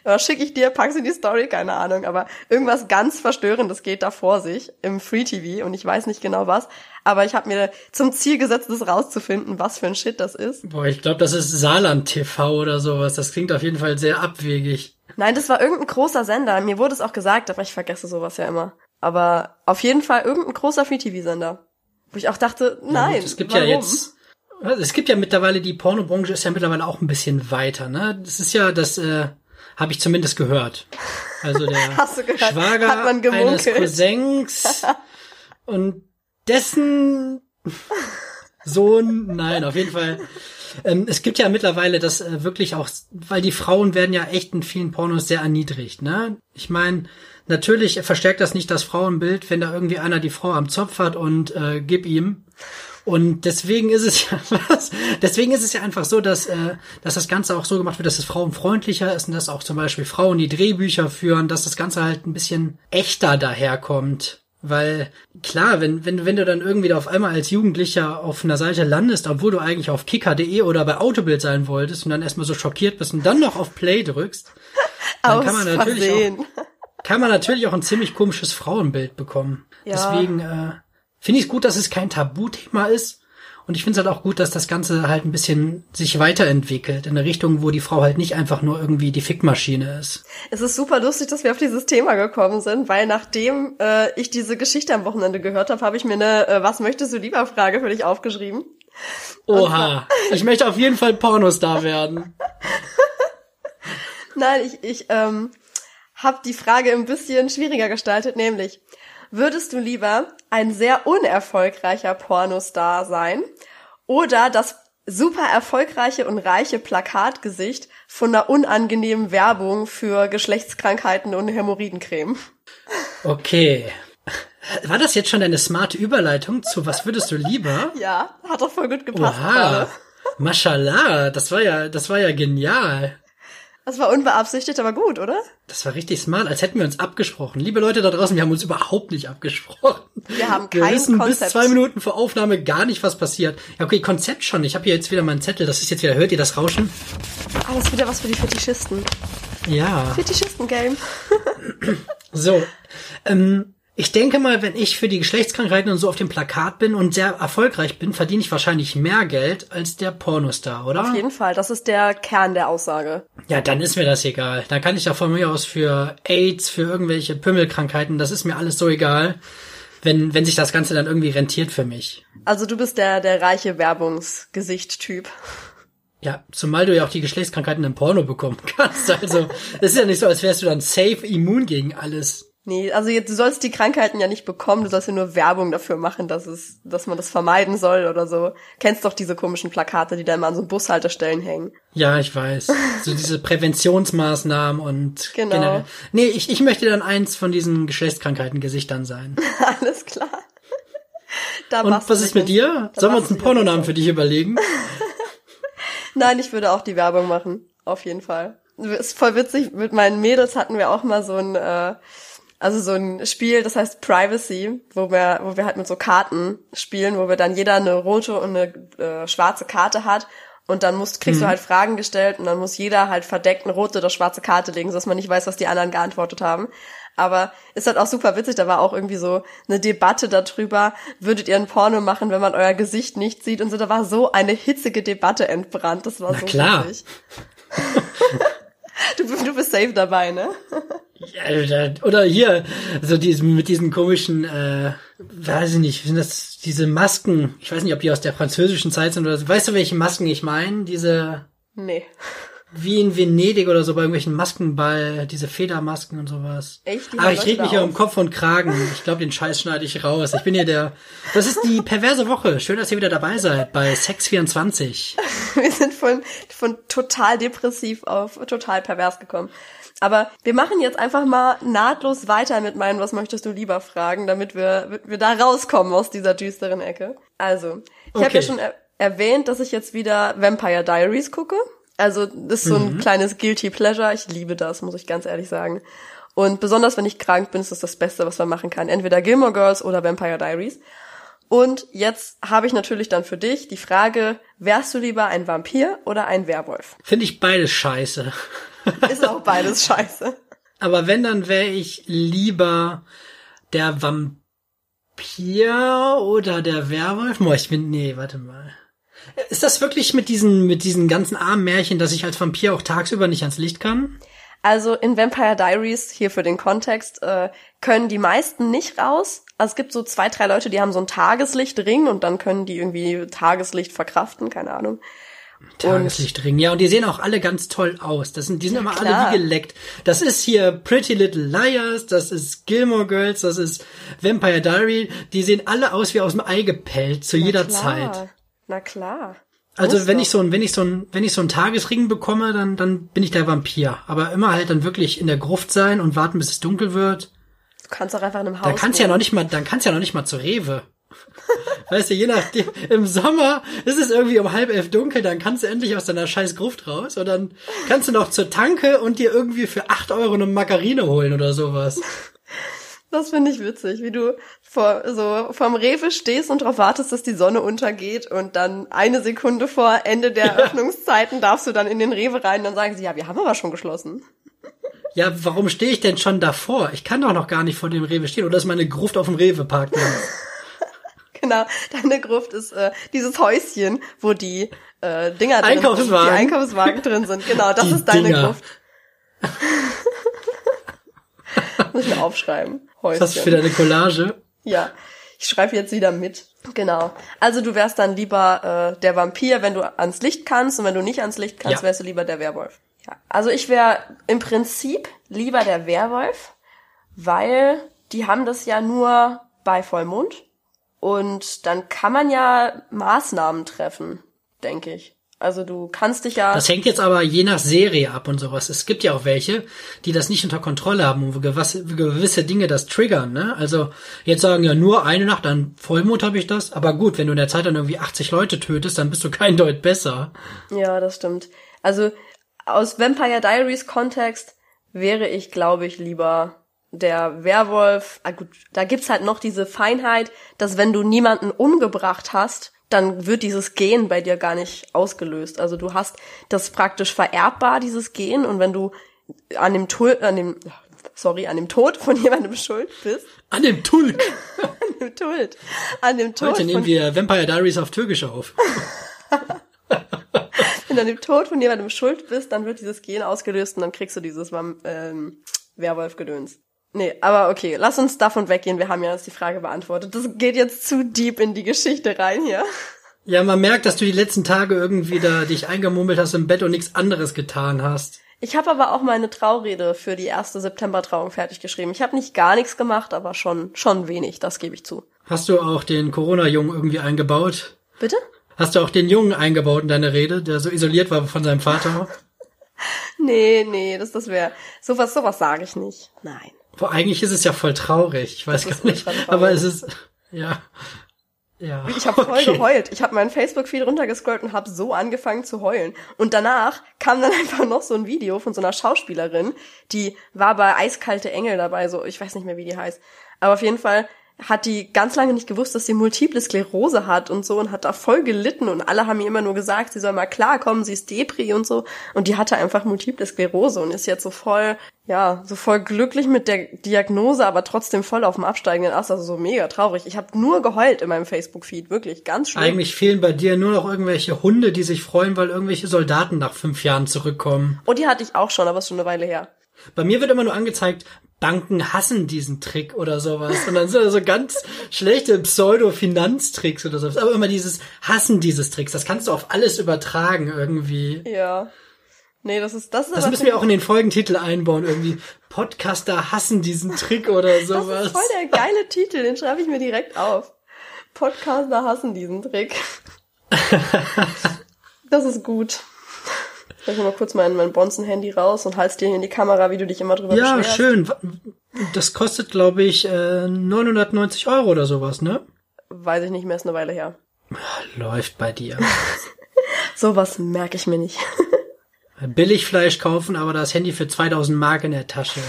oder schicke ich dir, pack sie in die Story, keine Ahnung. Aber irgendwas ganz Verstörendes geht da vor sich im Free TV und ich weiß nicht genau was. Aber ich habe mir zum Ziel gesetzt, das rauszufinden, was für ein Shit das ist. Boah, ich glaube, das ist Saarland TV oder sowas. Das klingt auf jeden Fall sehr abwegig. Nein, das war irgendein großer Sender. Mir wurde es auch gesagt, aber ich vergesse sowas ja immer. Aber auf jeden Fall irgendein großer Free-TV-Sender. Wo ich auch dachte, nein, Gut, es gibt warum? ja jetzt, es gibt ja mittlerweile, die Pornobranche ist ja mittlerweile auch ein bisschen weiter, ne? Das ist ja, das äh, habe ich zumindest gehört. Also der? Schwager Hat man eines. Cousins und dessen Sohn, nein, auf jeden Fall. Ähm, es gibt ja mittlerweile das äh, wirklich auch, weil die Frauen werden ja echt in vielen Pornos sehr erniedrigt, ne? Ich meine, natürlich verstärkt das nicht das Frauenbild, wenn da irgendwie einer die Frau am Zopf hat und äh, gib ihm. Und deswegen ist es ja was, deswegen ist es ja einfach so, dass, äh, dass das Ganze auch so gemacht wird, dass es frauenfreundlicher ist und dass auch zum Beispiel Frauen die Drehbücher führen, dass das Ganze halt ein bisschen echter daherkommt. Weil klar, wenn, wenn, wenn du dann irgendwie da auf einmal als Jugendlicher auf einer Seite landest, obwohl du eigentlich auf kicker.de oder bei Autobild sein wolltest und dann erstmal so schockiert bist und dann noch auf Play drückst, dann Aus kann man natürlich auch, Versehen. Kann man natürlich auch ein ziemlich komisches Frauenbild bekommen. Ja. Deswegen äh, finde ich es gut, dass es kein Tabuthema ist. Und ich finde es halt auch gut, dass das Ganze halt ein bisschen sich weiterentwickelt in eine Richtung, wo die Frau halt nicht einfach nur irgendwie die Fickmaschine ist. Es ist super lustig, dass wir auf dieses Thema gekommen sind, weil nachdem äh, ich diese Geschichte am Wochenende gehört habe, habe ich mir eine äh, Was möchtest du lieber Frage für dich aufgeschrieben. Oha, ich möchte auf jeden Fall Pornostar werden. Nein, ich, ich ähm, habe die Frage ein bisschen schwieriger gestaltet, nämlich würdest du lieber ein sehr unerfolgreicher Pornostar sein oder das super erfolgreiche und reiche Plakatgesicht von einer unangenehmen Werbung für Geschlechtskrankheiten und Hämorrhoidencreme? Okay. War das jetzt schon deine smarte Überleitung zu Was würdest du lieber? Ja, hat doch voll gut gepasst Oha. Mashallah, das war ja, das war ja genial. Das war unbeabsichtigt, aber gut, oder? Das war richtig smart, als hätten wir uns abgesprochen. Liebe Leute da draußen, wir haben uns überhaupt nicht abgesprochen. Wir haben Wir kein wissen Konzept. bis zwei Minuten vor Aufnahme gar nicht, was passiert. Ja, okay, Konzept schon. Ich habe hier jetzt wieder meinen Zettel. Das ist jetzt wieder, hört ihr das Rauschen? Ah, das ist wieder was für die Fetischisten. Ja. Fetischisten-Game. So. Ähm, ich denke mal, wenn ich für die Geschlechtskrankheiten und so auf dem Plakat bin und sehr erfolgreich bin, verdiene ich wahrscheinlich mehr Geld als der Pornostar, oder? Auf jeden Fall, das ist der Kern der Aussage. Ja, dann ist mir das egal. Dann kann ich ja von mir aus für AIDS, für irgendwelche Pümmelkrankheiten, das ist mir alles so egal, wenn, wenn sich das Ganze dann irgendwie rentiert für mich. Also du bist der, der reiche Werbungsgesicht-Typ. Ja, zumal du ja auch die Geschlechtskrankheiten im Porno bekommen kannst. Also, es ist ja nicht so, als wärst du dann safe immun gegen alles. Nee, also jetzt, du sollst die Krankheiten ja nicht bekommen, du sollst ja nur Werbung dafür machen, dass es, dass man das vermeiden soll oder so. Kennst doch diese komischen Plakate, die da immer an so Bushaltestellen hängen. Ja, ich weiß. So diese Präventionsmaßnahmen und Genau. generell. Nee, ich, ich möchte dann eins von diesen Geschlechtskrankheiten-Gesichtern sein. Alles klar. Da Und was ist mit dir? da Sollen wir uns einen Pornonamen für dich überlegen? Nein, ich würde auch die Werbung machen. Auf jeden Fall. Ist voll witzig. Mit meinen Mädels hatten wir auch mal so ein, äh, also so ein Spiel, das heißt Privacy, wo wir, wo wir halt mit so Karten spielen, wo wir dann jeder eine rote und eine äh, schwarze Karte hat. Und dann musst, kriegst du halt Fragen gestellt und dann muss jeder halt verdeckt eine rote oder schwarze Karte legen, sodass man nicht weiß, was die anderen geantwortet haben. Aber ist halt auch super witzig, da war auch irgendwie so eine Debatte darüber, würdet ihr ein Porno machen, wenn man euer Gesicht nicht sieht und so, da war so eine hitzige Debatte entbrannt, das war Na so klar. witzig. du, du bist safe dabei, ne? Ja, oder- hier, so diesen, mit diesen komischen, äh, weiß ich nicht, sind das diese Masken? Ich weiß nicht, ob die aus der französischen Zeit sind oder so. Weißt du, welche Masken ich meine? Diese, Nee. wie in Venedig oder so bei irgendwelchen Maskenball, diese Federmasken und sowas. Echt? Die Ah, haben ich reg mich ja um? Kopf und Kragen. Ich glaube, den Scheiß schneide ich raus. Ich bin hier der. Das ist die perverse Woche. Schön, dass ihr wieder dabei seid bei Sex24. Wir sind von, von total depressiv auf total pervers gekommen. Aber wir machen jetzt einfach mal nahtlos weiter mit meinen Was möchtest du lieber fragen, damit wir, wir da rauskommen aus dieser düsteren Ecke. Also, ich habe Okay. ja schon er erwähnt, dass ich jetzt wieder Vampire Diaries gucke. Also, das ist so ein kleines Guilty Pleasure. Ich liebe das, muss ich ganz ehrlich sagen. Und besonders wenn ich krank bin, ist das das Beste, was man machen kann. Entweder Gilmore Girls oder Vampire Diaries. Und jetzt habe ich natürlich dann für dich die Frage, wärst du lieber ein Vampir oder ein Werwolf? Finde ich beides scheiße. Ist auch beides scheiße. Aber wenn, dann wäre ich lieber der Vampir oder der Werwolf. Boah, ich bin, nee, warte mal. Ist das wirklich mit diesen, mit diesen ganzen armen Märchen, dass ich als Vampir auch tagsüber nicht ans Licht kann? Also in Vampire Diaries, hier für den Kontext, äh, können die meisten nicht raus. Also es gibt so zwei, drei Leute, die haben so einen Tageslichtring und dann können die irgendwie Tageslicht verkraften, keine Ahnung. Tageslichtring. Ja, und die sehen auch alle ganz toll aus. Das sind, die sind immer klar. alle wie geleckt. Das ist hier Pretty Little Liars, das ist Gilmore Girls, das ist Vampire Diary. Die sehen alle aus wie aus dem Ei gepellt zu jeder klar. Zeit. Na klar. Also Muss wenn doch. ich so ein, wenn ich so ein, wenn ich so einen Tagesring bekomme, dann, dann bin ich der Vampir. Aber immer halt dann wirklich in der Gruft sein und warten, bis es dunkel wird. Du kannst auch einfach in einem Haus Dann kannst du ja noch nicht mal, dann kannst du ja noch nicht mal zur Rewe. Weißt du, je nachdem, im Sommer ist es irgendwie um halb elf dunkel, dann kannst du endlich aus deiner scheiß Gruft raus und dann kannst du noch zur Tanke und dir irgendwie für acht Euro eine Margarine holen oder sowas. Das finde ich witzig, wie du vor, so vorm Rewe stehst und darauf wartest, dass die Sonne untergeht und dann eine Sekunde vor Ende der Öffnungszeiten darfst du dann in den Rewe rein und dann sagen sie, ja, wir haben aber schon geschlossen. Ja, warum stehe ich denn schon davor? Ich kann doch noch gar nicht vor dem Rewe stehen oder ist meine Gruft auf dem Rewe-Parkplatz? Genau, deine Gruft ist äh, dieses Häuschen, wo die äh, Dinger drin Einkaufswagen. die Einkaufswagen drin sind. Genau, das Die ist deine Dinger. Gruft. Muss ich mir aufschreiben. Häuschen. Was für deine Collage? Ja, ich schreibe jetzt wieder mit. Genau. Also du wärst dann lieber äh, der Vampir, wenn du ans Licht kannst und wenn du nicht ans Licht kannst, Ja. wärst du lieber der Werwolf. Ja. Also ich wäre im Prinzip lieber der Werwolf, weil die haben das ja nur bei Vollmond und dann kann man ja Maßnahmen treffen, denke ich. Also du kannst dich ja Das hängt jetzt aber je nach Serie ab und sowas. Es gibt ja auch welche, die das nicht unter Kontrolle haben und wo gewisse, gewisse Dinge das triggern, ne? Also jetzt sagen ja nur eine Nacht an Vollmond habe ich das, aber gut, wenn du in der Zeit dann irgendwie 80 Leute tötest, dann bist du kein Deut besser. Ja, das stimmt. Also aus Vampire Diaries Kontext wäre ich, glaube ich, lieber der Werwolf. Ah, gut, da gibt's halt noch diese Feinheit, dass wenn du niemanden umgebracht hast, dann wird dieses Gen bei dir gar nicht ausgelöst. Also du hast das praktisch vererbbar, dieses Gen, und wenn du an dem Tod, an dem, sorry, an dem Tod von jemandem schuld bist, An dem Tulk. an dem Tod, an dem Tod Heute nehmen wir Vampire Diaries auf Türkisch auf. wenn du an dem Tod von jemandem schuld bist, dann wird dieses Gen ausgelöst und dann kriegst du dieses ähm, Werwolf-Gedöns. Nee, aber okay, lass uns davon weggehen. Wir haben ja jetzt die Frage beantwortet. Das geht jetzt zu deep in die Geschichte rein hier. Ja, man merkt, dass du die letzten Tage irgendwie da dich eingemummelt hast im Bett und nichts anderes getan hast. Ich habe aber auch meine Traurede für die erste September-Trauung fertig geschrieben. Ich habe nicht gar nichts gemacht, aber schon schon wenig, das gebe ich zu. Hast du auch den Corona-Jungen irgendwie eingebaut? Bitte? Hast du auch den Jungen eingebaut in deine Rede, der so isoliert war von seinem Vater? Nee, nee, das, das wäre. Sowas, sowas sage ich nicht. Nein. Boah, eigentlich ist es ja voll traurig. Ich weiß Das gar nicht. Aber es ist. Ja. Ja. Ich habe voll okay. geheult. Ich habe meinen Facebook-Feed runtergescrollt und habe so angefangen zu heulen. Und danach kam dann einfach noch so ein Video von so einer Schauspielerin, die war bei Eiskalte Engel dabei, so ich weiß nicht mehr, wie die heißt. Aber auf jeden Fall hat die ganz lange nicht gewusst, dass sie multiple Sklerose hat und so und hat da voll gelitten und alle haben ihr immer nur gesagt, sie soll mal klarkommen, sie ist Depri und so und die hatte einfach multiple Sklerose und ist jetzt so voll, ja, so voll glücklich mit der Diagnose, aber trotzdem voll auf dem absteigenden Ast, also so mega traurig. Ich habe nur geheult in meinem Facebook-Feed, wirklich, ganz schlimm. Eigentlich fehlen bei dir nur noch irgendwelche Hunde, die sich freuen, weil irgendwelche Soldaten nach fünf Jahren zurückkommen. Und die hatte ich auch schon, aber ist schon eine Weile her. Bei mir wird immer nur angezeigt, Banken hassen diesen Trick oder sowas. Und dann sind da so ganz schlechte Pseudo-Finanztricks oder sowas. Aber immer dieses Hassen dieses Tricks. Das kannst du auf alles übertragen irgendwie. Ja. Nee, das ist, das ist Das müssen wir auch in den Folgentitel einbauen. Irgendwie Podcaster hassen diesen Trick oder das sowas. ist voll der geile Titel, den schreibe ich mir direkt auf. Podcaster hassen diesen Trick. Das ist gut. Ich mal kurz mein, mein Bonzen-Handy raus und halt's dir hier in die Kamera, wie du dich immer drüber Ja, beschwerst. schön. Das kostet, glaube ich, äh, 990 Euro oder sowas, ne? Weiß ich nicht mehr, ist eine Weile her. Läuft bei dir. Sowas merke ich mir nicht. Billigfleisch kaufen, aber das Handy für 2000 Mark in der Tasche.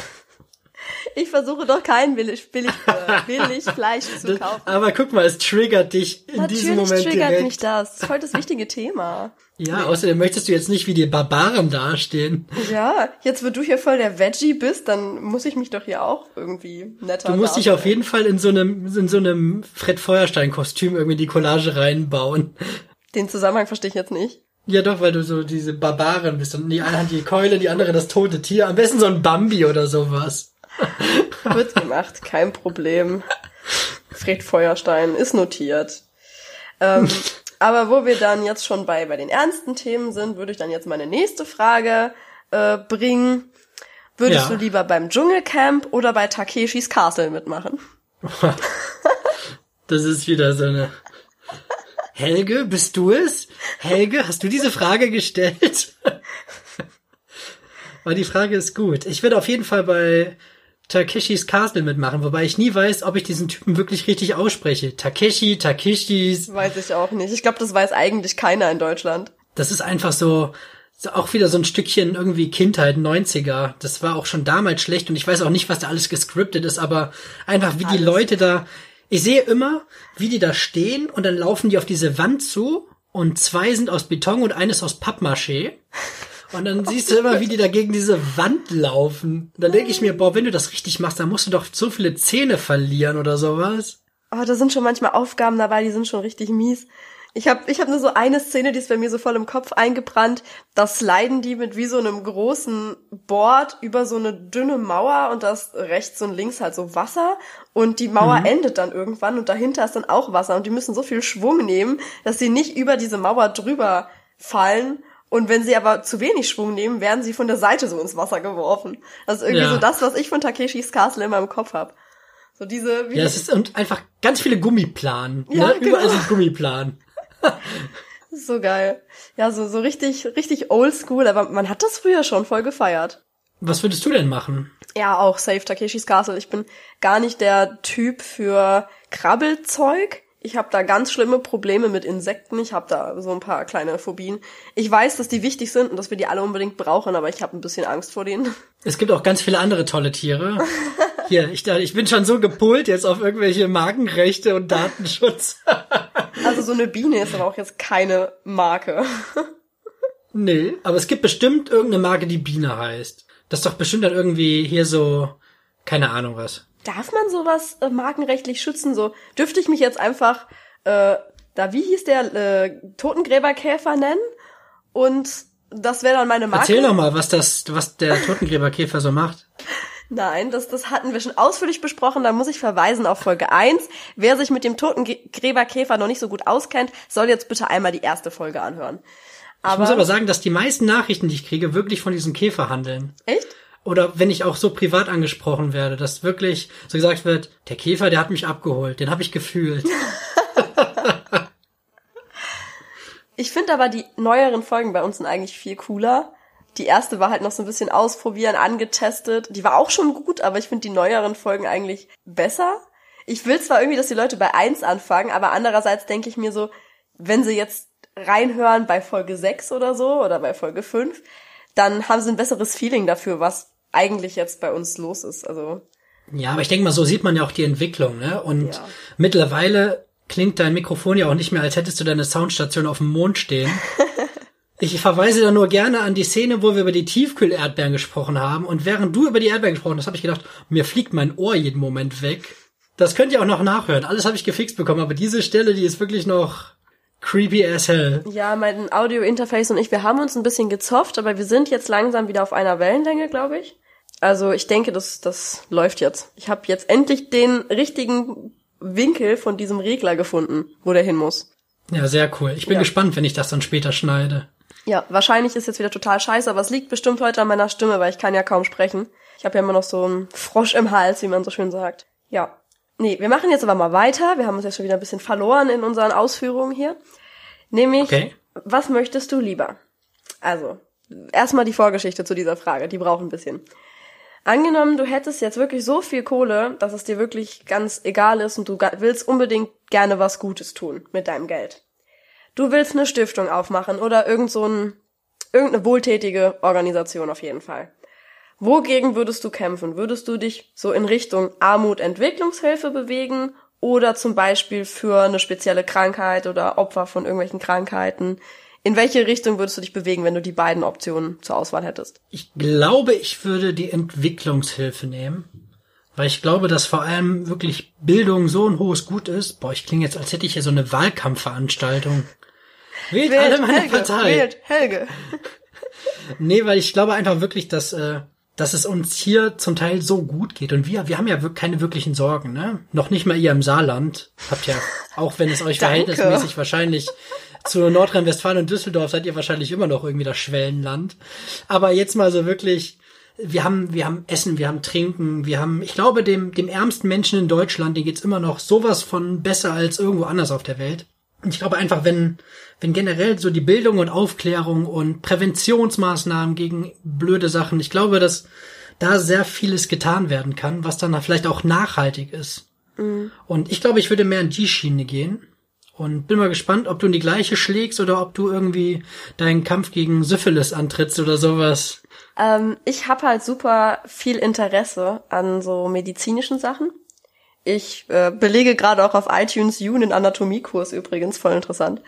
Ich versuche doch kein billig, billig, billig Fleisch zu kaufen. Aber guck mal, es triggert dich in diesem Natürlich Moment triggert direkt. mich das. Das ist voll das wichtige Thema. Ja, außerdem möchtest du jetzt nicht wie die Barbaren dastehen. Ja, jetzt, wo du hier voll der Veggie bist, dann muss ich mich doch hier auch irgendwie netter Du musst dich auf jeden Fall in so einem, in so einem Fred Feuerstein-Kostüm irgendwie die Collage reinbauen. Den Zusammenhang verstehe ich jetzt nicht. Ja doch, weil du so diese Barbaren bist und die eine hat die Keule, die andere das tote Tier. Am besten so ein Bambi oder sowas. Wird gemacht, kein Problem. Fred Feuerstein ist notiert. Ähm, aber wo wir dann jetzt schon bei, bei den ernsten Themen sind, würde ich dann jetzt meine nächste Frage äh, bringen. Würdest Ja. du lieber beim Dschungelcamp oder bei Takeshis Castle mitmachen? Das ist wieder so eine. Helge, bist du es? Helge, hast du diese Frage gestellt? Aber die Frage ist gut. Ich würde auf jeden Fall bei Takeshis Castle mitmachen, wobei ich nie weiß, ob ich diesen Typen wirklich richtig ausspreche. Takeshi, Takeshis. Weiß ich auch nicht. Ich glaube, das weiß eigentlich keiner in Deutschland. Das ist einfach so, so auch wieder so ein Stückchen irgendwie Kindheit, 90er. Das war auch schon damals schlecht und ich weiß auch nicht, was da alles gescriptet ist, aber einfach wie die Alles. Leute da, ich sehe immer, wie die da stehen und dann laufen die auf diese Wand zu und zwei sind aus Beton und eines aus Pappmaché. Und dann siehst du immer, wie die da gegen diese Wand laufen. Und dann denke ich mir, boah, wenn du das richtig machst, dann musst du doch so viele Zähne verlieren oder sowas. Oh, da sind schon manchmal Aufgaben dabei, die sind schon richtig mies. Ich habe ich hab nur so eine Szene, die ist bei mir so voll im Kopf eingebrannt. Da sliden die mit wie so einem großen Board über so eine dünne Mauer und da ist rechts und links halt so Wasser und die Mauer endet dann irgendwann und dahinter ist dann auch Wasser und die müssen so viel Schwung nehmen, dass sie nicht über diese Mauer drüber fallen. Und wenn sie aber zu wenig Schwung nehmen, werden sie von der Seite so ins Wasser geworfen. Das ist irgendwie Ja. so das, was ich von Takeshis Castle immer im Kopf hab. So diese, wie Ja, es ist und einfach ganz viele Gummiplan. Ja, ne? Überall genau. sind Gummiplan. So geil. Ja, so, so richtig, richtig oldschool, aber man hat das früher schon voll gefeiert. Was würdest du denn machen? Ja, auch Safe Takeshis Castle. Ich bin gar nicht der Typ für Krabbelzeug. Ich habe da ganz schlimme Probleme mit Insekten. Ich habe da so ein paar kleine Phobien. Ich weiß, dass die wichtig sind und dass wir die alle unbedingt brauchen, aber ich habe ein bisschen Angst vor denen. Es gibt auch ganz viele andere tolle Tiere. Hier, ich, ich bin schon so gepolt jetzt auf irgendwelche Markenrechte und Datenschutz. Also so eine Biene ist aber auch jetzt keine Marke. nee, aber es gibt bestimmt irgendeine Marke, die Biene heißt. Das ist doch bestimmt dann irgendwie hier so, keine Ahnung was. Darf man sowas äh, markenrechtlich schützen? So dürfte ich mich jetzt einfach äh, da wie hieß der äh, Totengräberkäfer nennen und das wäre dann meine Marke. Erzähl doch mal, was das, was der Totengräberkäfer so macht. Nein, das, das hatten wir schon ausführlich besprochen. Da muss ich verweisen auf Folge 1. Wer sich mit dem Totengräberkäfer noch nicht so gut auskennt, soll jetzt bitte einmal die erste Folge anhören. ich muss aber sagen, dass die meisten Nachrichten, die ich kriege, wirklich von diesem Käfer handeln. Echt? Oder wenn ich auch so privat angesprochen werde, dass wirklich so gesagt wird, der Käfer, der hat mich abgeholt, den habe ich gefühlt. ich finde aber die neueren Folgen bei uns sind eigentlich viel cooler. Die erste war halt noch so ein bisschen ausprobieren, angetestet. Die war auch schon gut, aber ich finde die neueren Folgen eigentlich besser. Ich will zwar irgendwie, dass die Leute bei eins anfangen, aber andererseits denke ich mir so, wenn sie jetzt reinhören bei Folge 6 oder so oder bei Folge 5, dann haben sie ein besseres Feeling dafür, was eigentlich jetzt bei uns los ist. Also ja, aber ich denke mal, so sieht man ja auch die Entwicklung, ne? Und ja. mittlerweile klingt dein Mikrofon ja auch nicht mehr, als hättest du deine Soundstation auf dem Mond stehen. ich verweise da nur gerne an die Szene, wo wir über die Tiefkühl-Erdbeeren gesprochen haben. Und während du über die Erdbeeren gesprochen hast, habe ich gedacht, mir fliegt mein Ohr jeden Moment weg. Das könnt ihr auch noch nachhören. Alles habe ich gefixt bekommen, aber diese Stelle, die ist wirklich noch creepy as hell. Ja, mein Audio-Interface und ich, wir haben uns ein bisschen gezofft, aber wir sind jetzt langsam wieder auf einer Wellenlänge, glaube ich. Also ich denke, das, das läuft jetzt. Ich habe jetzt endlich den richtigen Winkel von diesem Regler gefunden, wo der hin muss. Ja, sehr cool. Ich bin ja. gespannt, wenn ich das dann später schneide. Ja, wahrscheinlich ist jetzt wieder total scheiße, aber es liegt bestimmt heute an meiner Stimme, weil ich kann ja kaum sprechen. Ich habe ja immer noch so einen Frosch im Hals, wie man so schön sagt. Ja. Nee, wir machen jetzt aber mal weiter. Wir haben uns jetzt schon wieder ein bisschen verloren in unseren Ausführungen hier. Nämlich, okay. was möchtest du lieber? Also, erstmal die Vorgeschichte zu dieser Frage, die braucht ein bisschen. Angenommen, du hättest jetzt wirklich so viel Kohle, dass es dir wirklich ganz egal ist und du willst unbedingt gerne was Gutes tun mit deinem Geld. Du willst eine Stiftung aufmachen oder irgend so ein, irgendeine wohltätige Organisation auf jeden Fall. Wogegen würdest du kämpfen? Würdest du dich so in Richtung Armut, Entwicklungshilfe bewegen oder zum Beispiel für eine spezielle Krankheit oder Opfer von irgendwelchen Krankheiten? In welche Richtung würdest du dich bewegen, wenn du die beiden Optionen zur Auswahl hättest? Ich glaube, ich würde die Entwicklungshilfe nehmen. Weil ich glaube, dass vor allem wirklich Bildung so ein hohes Gut ist. Boah, ich klinge jetzt, als hätte ich hier so eine Wahlkampfveranstaltung. Wählt, wählt alle meine Helge, Partei. Wählt Helge. nee, weil ich glaube einfach wirklich, dass, äh, dass es uns hier zum Teil so gut geht. Und wir, wir haben ja wirklich keine wirklichen Sorgen, ne? Noch nicht mal ihr im Saarland. Habt ja, auch wenn es euch verhältnismäßig wahrscheinlich zu Nordrhein-Westfalen und Düsseldorf seid ihr wahrscheinlich immer noch irgendwie das Schwellenland. Aber jetzt mal so wirklich, wir haben, wir haben Essen, wir haben Trinken, wir haben, ich glaube, dem, dem ärmsten Menschen in Deutschland, den geht's immer noch sowas von besser als irgendwo anders auf der Welt. Und ich glaube einfach, wenn, wenn generell so die Bildung und Aufklärung und Präventionsmaßnahmen gegen blöde Sachen, ich glaube, dass da sehr vieles getan werden kann, was dann vielleicht auch nachhaltig ist. Mhm. Und ich glaube, ich würde mehr in die Schiene gehen. Und bin mal gespannt, ob du in die gleiche schlägst oder ob du irgendwie deinen Kampf gegen Syphilis antrittst oder sowas. Ähm, ich habe halt super viel Interesse an so medizinischen Sachen. Ich äh, belege gerade auch auf iTunes You einen Anatomiekurs übrigens, voll interessant.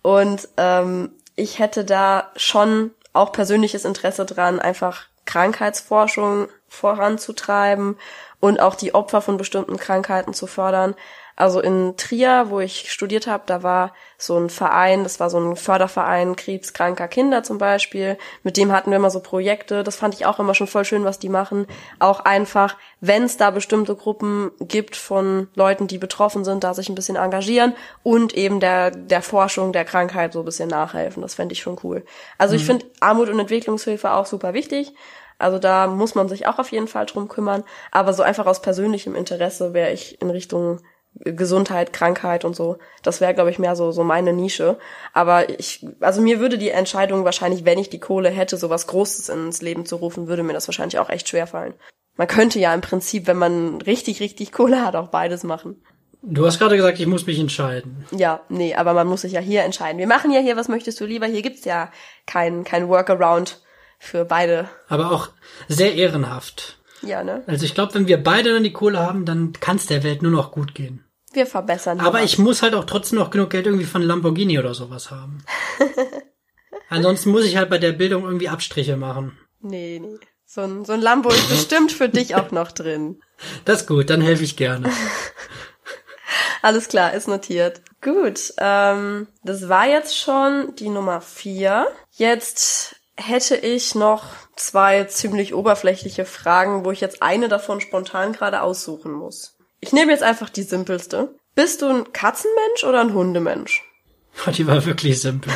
Und ähm, ich hätte da schon auch persönliches Interesse dran, einfach Krankheitsforschung voranzutreiben und auch die Opfer von bestimmten Krankheiten zu fördern. Also in Trier, wo ich studiert habe, da war so ein Verein, das war so ein Förderverein krebskranker Kinder zum Beispiel. Mit dem hatten wir immer so Projekte. Das fand ich auch immer schon voll schön, was die machen. Auch einfach, wenn es da bestimmte Gruppen gibt von Leuten, die betroffen sind, da sich ein bisschen engagieren und eben der, der Forschung der Krankheit so ein bisschen nachhelfen. Das fände ich schon cool. Also mhm. ich finde Armut und Entwicklungshilfe auch super wichtig. Also da muss man sich auch auf jeden Fall drum kümmern. Aber so einfach aus persönlichem Interesse wäre ich in Richtung Gesundheit, Krankheit und so. Das wäre, glaube ich, mehr so, so meine Nische. Aber ich, also mir würde die Entscheidung wahrscheinlich, wenn ich die Kohle hätte, so was Großes ins Leben zu rufen, würde mir das wahrscheinlich auch echt schwer fallen. Man könnte ja im Prinzip, wenn man richtig, richtig Kohle hat, auch beides machen. Du hast gerade gesagt, ich muss mich entscheiden. Ja, nee, aber man muss sich ja hier entscheiden. Wir machen ja hier, was möchtest du lieber? Hier gibt's ja kein, kein Workaround für beide. Aber auch sehr ehrenhaft. Ja, ne? Also ich glaube, wenn wir beide dann die Kohle haben, dann kann es der Welt nur noch gut gehen. Wir verbessern. Aber ich muss halt auch trotzdem noch genug Geld irgendwie von Lamborghini oder sowas haben. Ansonsten muss ich halt bei der Bildung irgendwie Abstriche machen. Nee, nee. So ein, so ein Lambo ist bestimmt für dich auch noch drin. Das ist gut, dann helfe ich gerne. Alles klar, ist notiert. Gut, ähm, das war jetzt schon die Nummer vier. Jetzt hätte ich noch zwei ziemlich oberflächliche Fragen, wo ich jetzt eine davon spontan gerade aussuchen muss. Ich nehme jetzt einfach die simpelste. Bist du ein Katzenmensch oder ein Hundemensch? Die war wirklich simpel.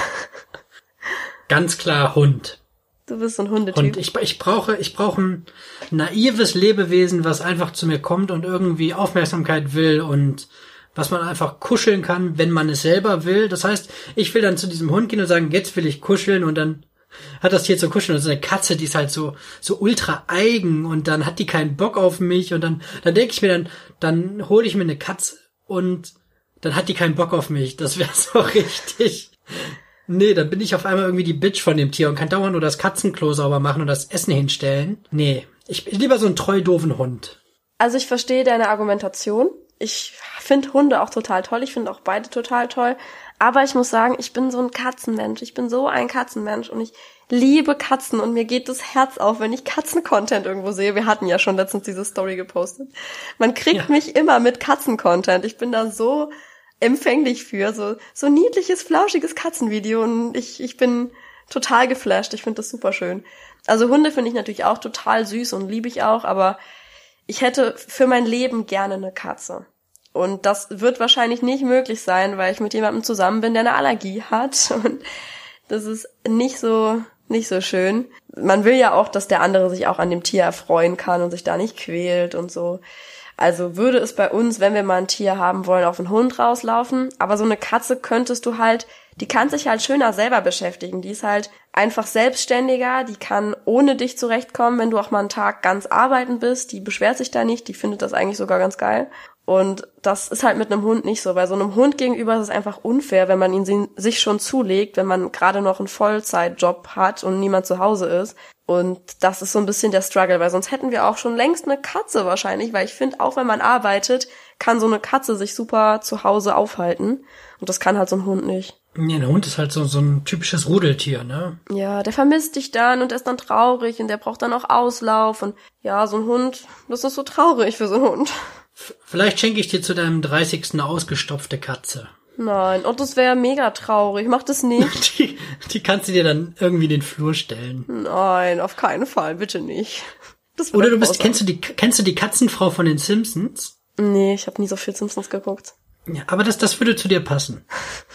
Ganz klar Hund. Du bist ein Hundetyp. Und ich, ich brauche, ich brauche ein naives Lebewesen, was einfach zu mir kommt und irgendwie Aufmerksamkeit will und was man einfach kuscheln kann, wenn man es selber will. Das heißt, ich will dann zu diesem Hund gehen und sagen, jetzt will ich kuscheln und dann hat das Tier zu kuscheln und so eine Katze, die ist halt so so ultra eigen und dann hat die keinen Bock auf mich und dann dann denke ich mir dann dann hole ich mir eine Katze und dann hat die keinen Bock auf mich. Das wäre so richtig. Nee, dann bin ich auf einmal irgendwie die Bitch von dem Tier und kann dauernd nur das Katzenklo sauber machen und das Essen hinstellen. Nee, ich bin lieber so ein treu doofen Hund. Also ich verstehe deine Argumentation. Ich finde Hunde auch total toll. Ich finde auch beide total toll. Aber ich muss sagen, ich bin so ein Katzenmensch. Ich bin so ein Katzenmensch und ich liebe Katzen und mir geht das Herz auf, wenn ich Katzencontent irgendwo sehe. Wir hatten ja schon letztens diese Story gepostet. Man kriegt ja. mich immer mit Katzencontent. Ich bin da so empfänglich für. So, so niedliches, flauschiges Katzenvideo und ich, ich bin total geflasht. Ich finde das super schön. Also Hunde finde ich natürlich auch total süß und liebe ich auch, aber ich hätte für mein Leben gerne eine Katze. Und das wird wahrscheinlich nicht möglich sein, weil ich mit jemandem zusammen bin, der eine Allergie hat. Und das ist nicht so, nicht so schön. Man will ja auch, dass der andere sich auch an dem Tier erfreuen kann und sich da nicht quält und so. Also würde es bei uns, wenn wir mal ein Tier haben wollen, auf einen Hund rauslaufen. Aber so eine Katze könntest du halt, die kann sich halt schöner selber beschäftigen. Die ist halt einfach selbstständiger, die kann ohne dich zurechtkommen, wenn du auch mal einen Tag ganz arbeiten bist. Die beschwert sich da nicht, die findet das eigentlich sogar ganz geil. Und das ist halt mit einem Hund nicht so. Bei so einem Hund gegenüber ist es einfach unfair, wenn man ihn sich schon zulegt, wenn man gerade noch einen Vollzeitjob hat und niemand zu Hause ist. Und das ist so ein bisschen der Struggle, weil sonst hätten wir auch schon längst eine Katze wahrscheinlich, weil ich finde, auch wenn man arbeitet, kann so eine Katze sich super zu Hause aufhalten. Und das kann halt so ein Hund nicht. Ja, ein Hund ist halt so, so ein typisches Rudeltier, ne? Ja, der vermisst dich dann und der ist dann traurig und der braucht dann auch Auslauf und ja, so ein Hund, das ist so traurig für so einen Hund. Vielleicht schenke ich dir zu deinem 30. eine ausgestopfte Katze. Nein, und das wäre mega traurig. Mach das nicht. Die, die kannst du dir dann irgendwie in den Flur stellen. Nein, auf keinen Fall, bitte nicht. Oder du bist, kennst du die, kennst du die Katzenfrau von den Simpsons? Nee, ich habe nie so viel Simpsons geguckt. Ja, aber das, das würde zu dir passen.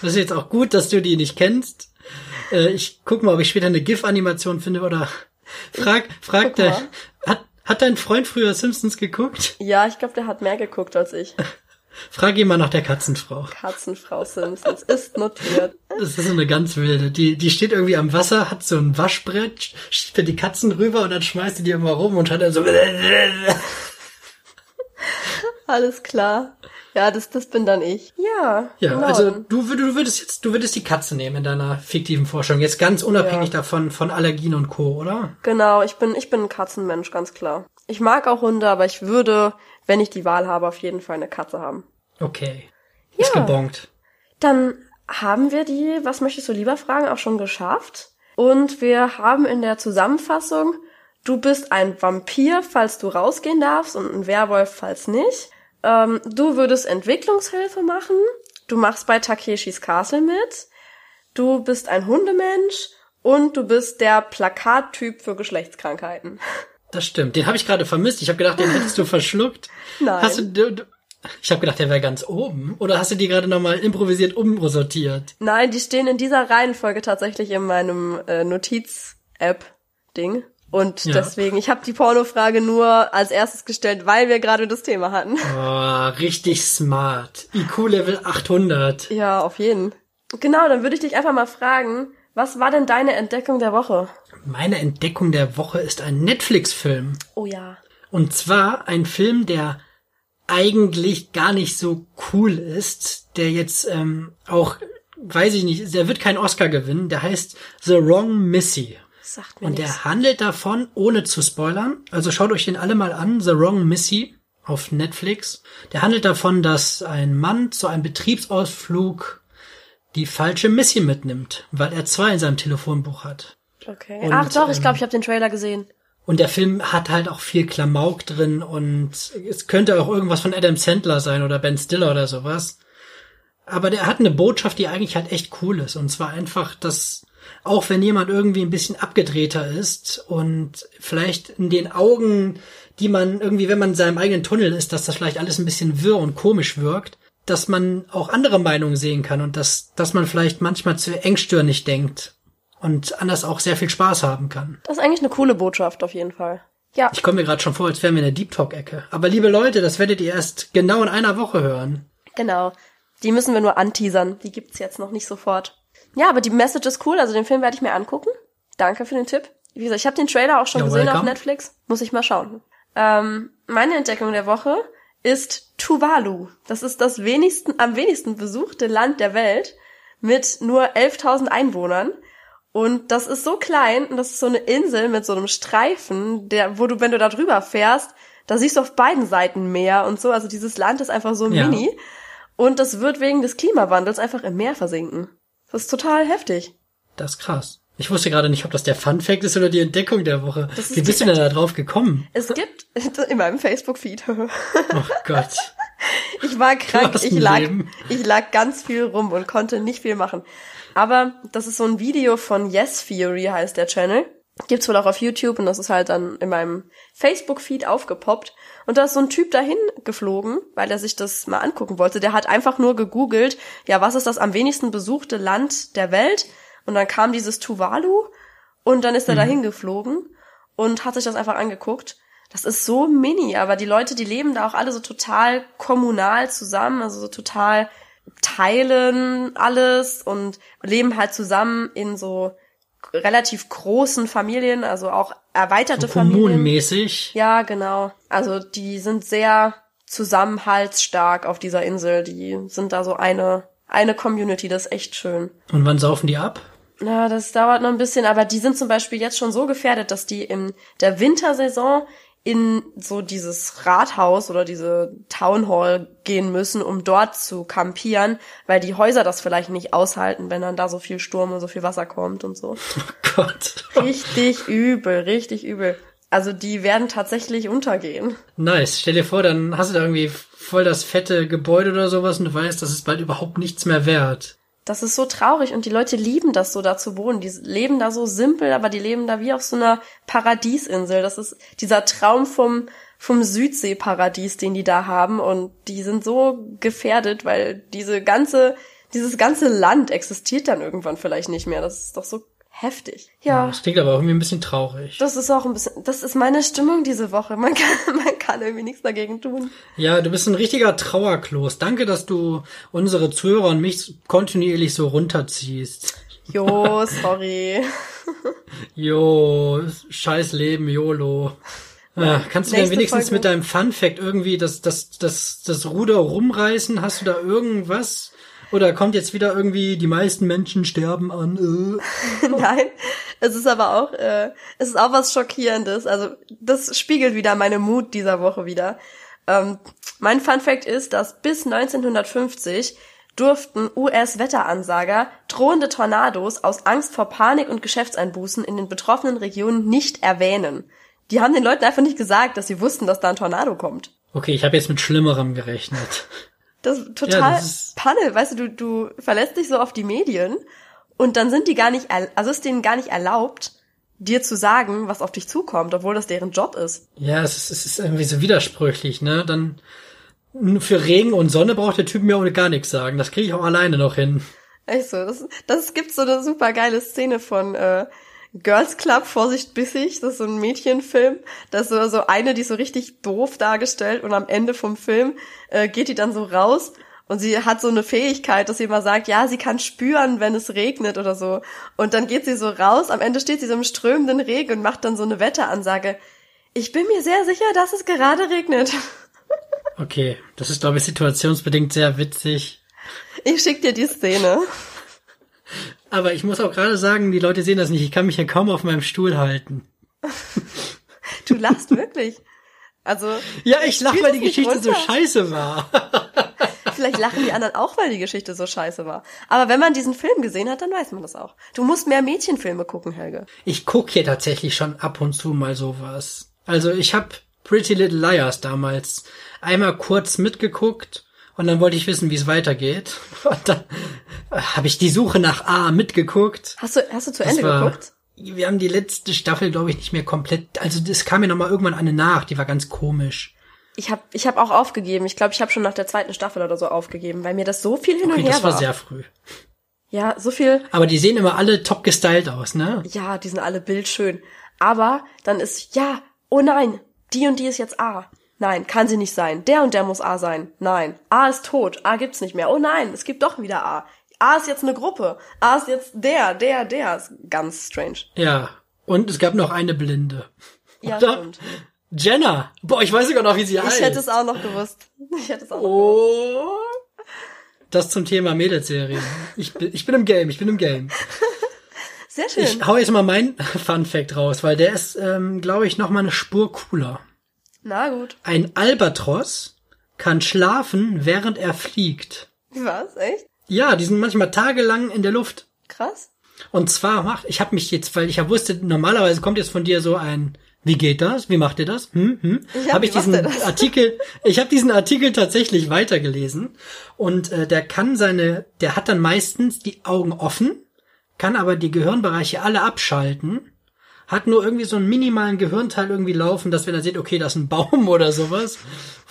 Das ist jetzt auch gut, dass du die nicht kennst. Äh, ich guck mal, ob ich später eine GIF-Animation finde oder frag, frag der, hat, hat dein Freund früher Simpsons geguckt? Ja, ich glaube, der hat mehr geguckt als ich. Frag ihn mal nach der Katzenfrau. Katzenfrau Simpsons ist notiert. Das ist so eine ganz wilde. Die, die steht irgendwie am Wasser, hat so ein Waschbrett, für die Katzen rüber und dann schmeißt die die immer rum und hat dann so. Alles klar. Ja, das, das bin dann ich. Ja. Ja, genau. also du, du würdest jetzt, du würdest die Katze nehmen in deiner fiktiven Forschung. Jetzt ganz unabhängig ja. davon, von Allergien und Co., oder? Genau, ich bin, ich bin ein Katzenmensch, ganz klar. Ich mag auch Hunde, aber ich würde, wenn ich die Wahl habe, auf jeden Fall eine Katze haben. Okay. Ist ja. gebongt. Dann haben wir die, was möchtest du lieber fragen, auch schon geschafft. Und wir haben in der Zusammenfassung, du bist ein Vampir, falls du rausgehen darfst, und ein Werwolf, falls nicht. Ähm, du würdest Entwicklungshilfe machen. Du machst bei Takeshis Castle mit. Du bist ein Hundemensch und du bist der Plakattyp für Geschlechtskrankheiten. Das stimmt. Den habe ich gerade vermisst. Ich habe gedacht, den hättest du verschluckt. Nein. Hast du, du, du ich habe gedacht, der wäre ganz oben. Oder hast du die gerade nochmal improvisiert umsortiert? Nein, die stehen in dieser Reihenfolge tatsächlich in meinem äh, Notiz-App-Ding. Und ja. deswegen, ich habe die Pornofrage nur als erstes gestellt, weil wir gerade das Thema hatten. Oh, richtig smart. IQ-Level 800. Ja, auf jeden. Genau, dann würde ich dich einfach mal fragen, was war denn deine Entdeckung der Woche? Meine Entdeckung der Woche ist ein Netflix-Film. Oh ja. Und zwar ein Film, der eigentlich gar nicht so cool ist, der jetzt ähm, auch, weiß ich nicht, der wird keinen Oscar gewinnen, der heißt The Wrong Missy. Sagt mir Und der handelt davon, ohne zu spoilern. Also schaut euch den alle mal an, The Wrong Missy auf Netflix. Der handelt davon, dass ein Mann zu einem Betriebsausflug die falsche Missy mitnimmt, weil er zwei in seinem Telefonbuch hat. Okay. Und, Ach doch, ich glaube, ich habe den Trailer gesehen. Und der Film hat halt auch viel Klamauk drin und es könnte auch irgendwas von Adam Sandler sein oder Ben Stiller oder sowas. Aber der hat eine Botschaft, die eigentlich halt echt cool ist. Und zwar einfach, dass auch wenn jemand irgendwie ein bisschen abgedrehter ist und vielleicht in den Augen, die man irgendwie, wenn man in seinem eigenen Tunnel ist, dass das vielleicht alles ein bisschen wirr und komisch wirkt, dass man auch andere Meinungen sehen kann und dass, dass man vielleicht manchmal zu engstirnig denkt und anders auch sehr viel Spaß haben kann. Das ist eigentlich eine coole Botschaft auf jeden Fall. Ja, Ich komme mir gerade schon vor, als wären wir in der Deep Talk-Ecke. Aber liebe Leute, das werdet ihr erst genau in einer Woche hören. genau. Die müssen wir nur anteasern. Die gibt's jetzt noch nicht sofort. Ja, aber die Message ist cool. Also den Film werde ich mir angucken. Danke für den Tipp. Wie gesagt, ich habe den Trailer auch schon You're gesehen auf welcome. Netflix. Muss ich mal schauen. Ähm, meine Entdeckung der Woche ist Tuvalu. Das ist das wenigsten, am wenigsten besuchte Land der Welt mit nur 11.000 Einwohnern. Und das ist so klein und das ist so eine Insel mit so einem Streifen, der, wo du, wenn du da drüber fährst, da siehst du auf beiden Seiten Meer und so. Also dieses Land ist einfach so Ja. mini. Und das wird wegen des Klimawandels einfach im Meer versinken. Das ist total heftig. Das ist krass. Ich wusste gerade nicht, ob das der Fun Fact ist oder die Entdeckung der Woche. Wie bist du denn da drauf gekommen? Es gibt in meinem Facebook-Feed. Oh Gott. Ich war krank, ich lag, Leben. ich lag ganz viel rum und konnte nicht viel machen. Aber das ist so ein Video von Yes Theory heißt der Channel. Gibt's wohl auch auf YouTube und das ist halt dann in meinem Facebook-Feed aufgepoppt. Und da ist so ein Typ dahin geflogen, weil er sich das mal angucken wollte. Der hat einfach nur gegoogelt, ja, was ist das am wenigsten besuchte Land der Welt? Und dann kam dieses Tuvalu und dann ist er dahin geflogen und hat sich das einfach angeguckt. Das ist so mini, aber die Leute, die leben da auch alle so total kommunal zusammen, also so total teilen alles und leben halt zusammen in so relativ großen Familien, also auch erweiterte Familien. Kommunenmäßig. Ja, genau. Also die sind sehr zusammenhaltsstark auf dieser Insel. Die sind da so eine eine Community, das ist echt schön. Und wann saufen die ab? Na, das dauert noch ein bisschen, aber die sind zum Beispiel jetzt schon so gefährdet, dass die in der Wintersaison in so dieses Rathaus oder diese Town Hall gehen müssen, um dort zu kampieren, weil die Häuser das vielleicht nicht aushalten, wenn dann da so viel Sturm und so viel Wasser kommt und so. Oh Gott. Richtig übel, richtig übel. Also die werden tatsächlich untergehen. Nice. Stell dir vor, dann hast du da irgendwie voll das fette Gebäude oder sowas und du weißt, das ist bald überhaupt nichts mehr wert. Das ist so traurig und die Leute lieben das so da zu wohnen. Die leben da so simpel, aber die leben da wie auf so einer Paradiesinsel. Das ist dieser Traum vom, vom Südseeparadies, den die da haben und die sind so gefährdet, weil diese ganze, dieses ganze Land existiert dann irgendwann vielleicht nicht mehr. Das ist doch so heftig. Ja. Das klingt aber auch irgendwie ein bisschen traurig. Das ist auch ein bisschen, das ist meine Stimmung diese Woche. Man kann, man kann irgendwie nichts dagegen tun. Ja, du bist ein richtiger Trauerklos. Danke, dass du unsere Zuhörer und mich kontinuierlich so runterziehst. Jo, sorry. Jo, scheiß Leben, YOLO. Ja, kannst du denn wenigstens Folge. mit deinem Fun Fact irgendwie das, das, das, das Ruder rumreißen? Hast du da irgendwas? Oder kommt jetzt wieder irgendwie, die meisten Menschen sterben an? Äh? Nein, es ist aber auch, äh, es ist auch was Schockierendes. Also das spiegelt wieder meine Mut dieser Woche wieder. Ähm, mein Fun Fact ist, dass bis 1950 durften US-Wetteransager drohende Tornados aus Angst vor Panik und Geschäftseinbußen in den betroffenen Regionen nicht erwähnen. Die haben den Leuten einfach nicht gesagt, dass sie wussten, dass da ein Tornado kommt. Okay, ich habe jetzt mit Schlimmerem gerechnet. Das ist total Ja, das ist- Panne, weißt du, du, du verlässt dich so auf die Medien und dann sind die gar nicht, also ist denen gar nicht erlaubt, dir zu sagen, was auf dich zukommt, obwohl das deren Job ist. Ja, es ist, es ist irgendwie so widersprüchlich, ne? Dann für Regen und Sonne braucht der Typ mir auch gar nichts sagen. Das kriege ich auch alleine noch hin. Echt so, das, das gibt so eine super geile Szene von äh, Girls Club, Vorsicht bissig, das ist so ein Mädchenfilm, da ist so, so eine, die ist so richtig doof dargestellt und am Ende vom Film äh, geht die dann so raus und sie hat so eine Fähigkeit, dass sie immer sagt, ja, sie kann spüren, wenn es regnet oder so. Und dann geht sie so raus, am Ende steht sie so im strömenden Regen und macht dann so eine Wetteransage. Ich bin mir sehr sicher, dass es gerade regnet. Okay, das ist, glaube ich, situationsbedingt sehr witzig. Ich schick dir die Szene. Aber ich muss auch gerade sagen, die Leute sehen das nicht. Ich kann mich ja kaum auf meinem Stuhl halten. Du lachst wirklich. Also, Ja, ich lach, Spiel weil die Geschichte so runter. scheiße war. Vielleicht lachen die anderen auch, weil die Geschichte so scheiße war. Aber wenn man diesen Film gesehen hat, dann weiß man das auch. Du musst mehr Mädchenfilme gucken, Helge. Ich guck hier tatsächlich schon ab und zu mal sowas. Also ich habe Pretty Little Liars damals einmal kurz mitgeguckt und dann wollte ich wissen, wie es weitergeht. Und dann habe ich die Suche nach A mitgeguckt. Hast du, hast du zu Das Ende war- geguckt? Wir haben die letzte Staffel, glaube ich, nicht mehr komplett. Also das kam mir noch mal irgendwann eine nach. Die war ganz komisch. Ich habe ich hab auch aufgegeben. Ich glaube, ich habe schon nach der zweiten Staffel oder so aufgegeben, weil mir das so viel hin Okay, und her das war war. sehr früh. Ja, so viel. Aber die sehen immer alle top gestylt aus, ne? Ja, die sind alle bildschön. Aber dann ist, ja, oh nein, die und die ist jetzt A. Nein, kann sie nicht sein. Der und der muss A sein. Nein. A ist tot. A gibt's nicht mehr. Oh nein, es gibt doch wieder A. A ist jetzt eine Gruppe. A ist jetzt der, der, der. Ist ganz strange. Ja. Und es gab noch eine Blinde. Ja, Oder? stimmt. Jenna. Boah, ich weiß sogar noch, wie sie heißt. Ich hätte es auch noch gewusst. Ich hätte es auch noch Oh. Das zum Thema Mädelsserie. Ich bin, ich bin im Game, ich bin im Game. Sehr schön. Ich hau jetzt mal meinen Fun Fact raus, weil der ist, ähm, glaube ich, noch mal eine Spur cooler. Na gut. Ein Albatros kann schlafen, während er fliegt. Was? Echt? Ja, die sind manchmal tagelang in der Luft. Krass. Und zwar macht, ich habe mich jetzt, weil ich ja wusste, normalerweise kommt jetzt von dir so ein, wie geht das? Wie macht ihr das? Hm, hm. Ja, habe ich diesen? Artikel, ich habe diesen Artikel tatsächlich weitergelesen und äh, der kann seine, der hat dann meistens die Augen offen, kann aber die Gehirnbereiche alle abschalten, hat nur irgendwie so einen minimalen Gehirnteil irgendwie laufen, dass wenn er sieht, okay, das ist ein Baum oder sowas,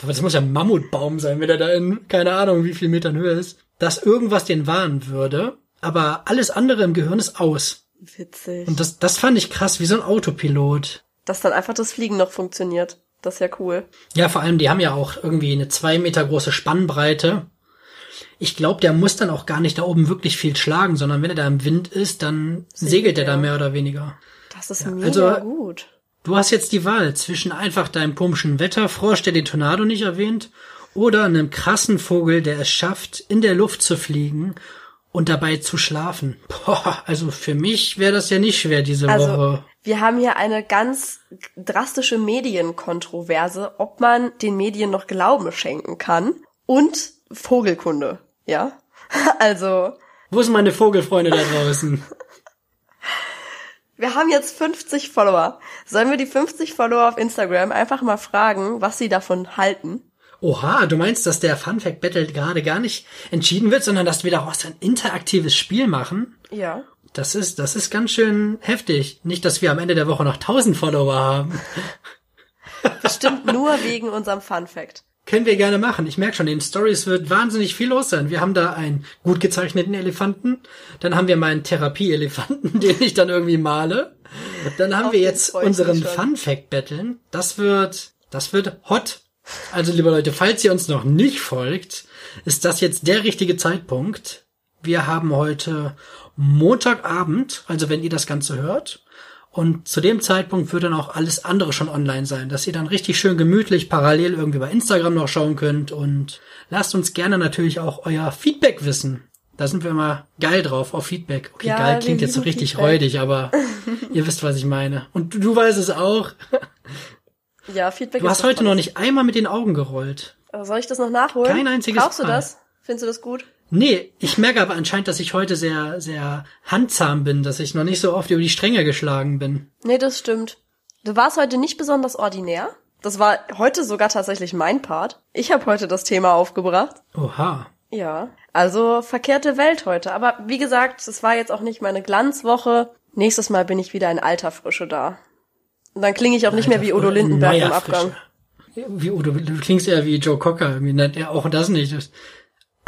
aber das muss ja ein Mammutbaum sein, wenn er da in keine Ahnung wie viel Metern Höhe ist, dass irgendwas den warnen würde, aber alles andere im Gehirn ist aus. Witzig. Und das, das fand ich krass, wie so ein Autopilot. Dass dann einfach das Fliegen noch funktioniert. Das ist ja cool. Ja, vor allem, die haben ja auch irgendwie eine zwei Meter große Spannbreite. Ich glaube, der muss dann auch gar nicht da oben wirklich viel schlagen, sondern wenn er da im Wind ist, dann segelt er da mehr oder weniger. Das ist Ja, mega also- gut. Du hast jetzt die Wahl zwischen einfach deinem komischen Wetterfrosch, der den Tornado nicht erwähnt, oder einem krassen Vogel, der es schafft, in der Luft zu fliegen und dabei zu schlafen. Boah, also für mich wäre das ja nicht schwer diese Also, Woche. wir haben hier eine ganz drastische Medienkontroverse, ob man den Medien noch Glauben schenken kann und Vogelkunde, ja? Also, Wo sind meine Vogelfreunde da draußen? Wir haben jetzt 50 Follower. Sollen wir die 50 Follower auf Instagram einfach mal fragen, was sie davon halten? Oha, du meinst, dass der Fun Fact Battle gerade gar nicht entschieden wird, sondern dass wir daraus ein interaktives Spiel machen? Ja. Das ist, das ist ganz schön heftig. Nicht, dass wir am Ende der Woche noch 1000 Follower haben. Bestimmt nur wegen unserem Fun Fact. Können wir gerne machen. Ich merke schon, in den Stories wird wahnsinnig viel los sein. Wir haben da einen gut gezeichneten Elefanten. Dann haben wir meinen Therapie-Elefanten, den ich dann irgendwie male. Dann haben Auf wir jetzt unseren. Fun Fact Battlen. Das wird, das wird hot. Also, liebe Leute, falls ihr uns noch nicht folgt, ist das jetzt der richtige Zeitpunkt. Wir haben heute Montagabend, also wenn ihr das Ganze hört. Und zu dem Zeitpunkt wird dann auch alles andere schon online sein, dass ihr dann richtig schön gemütlich parallel irgendwie bei Instagram noch schauen könnt und lasst uns gerne natürlich auch euer Feedback wissen. Da sind wir immer geil drauf, auf Feedback. Okay, Ja, geil klingt jetzt so richtig Feedback. räudig, aber ihr wisst, was ich meine. Und du, du weißt es auch. Ja, Feedback Du hast heute noch nicht einmal mit den Augen gerollt. Aber Soll ich das noch nachholen? Kein einziges Brauchst du das? Findest du das gut? Nee, ich merke aber anscheinend, dass ich heute sehr, sehr handzahm bin, dass ich noch nicht so oft über die Stränge geschlagen bin. Nee, das stimmt. Du warst heute nicht besonders ordinär. Das war heute sogar tatsächlich mein Part. Ich habe heute das Thema aufgebracht. Oha. Ja. Also verkehrte Welt heute. Aber wie gesagt, es war jetzt auch nicht meine Glanzwoche. Nächstes Mal bin ich wieder in alter Frische da. Und dann klinge ich auch nicht mehr wie Udo Lindenberg im Abgang. Frische. Wie Udo, du klingst eher wie Joe Cocker, irgendwie nennt er auch das nicht. Das,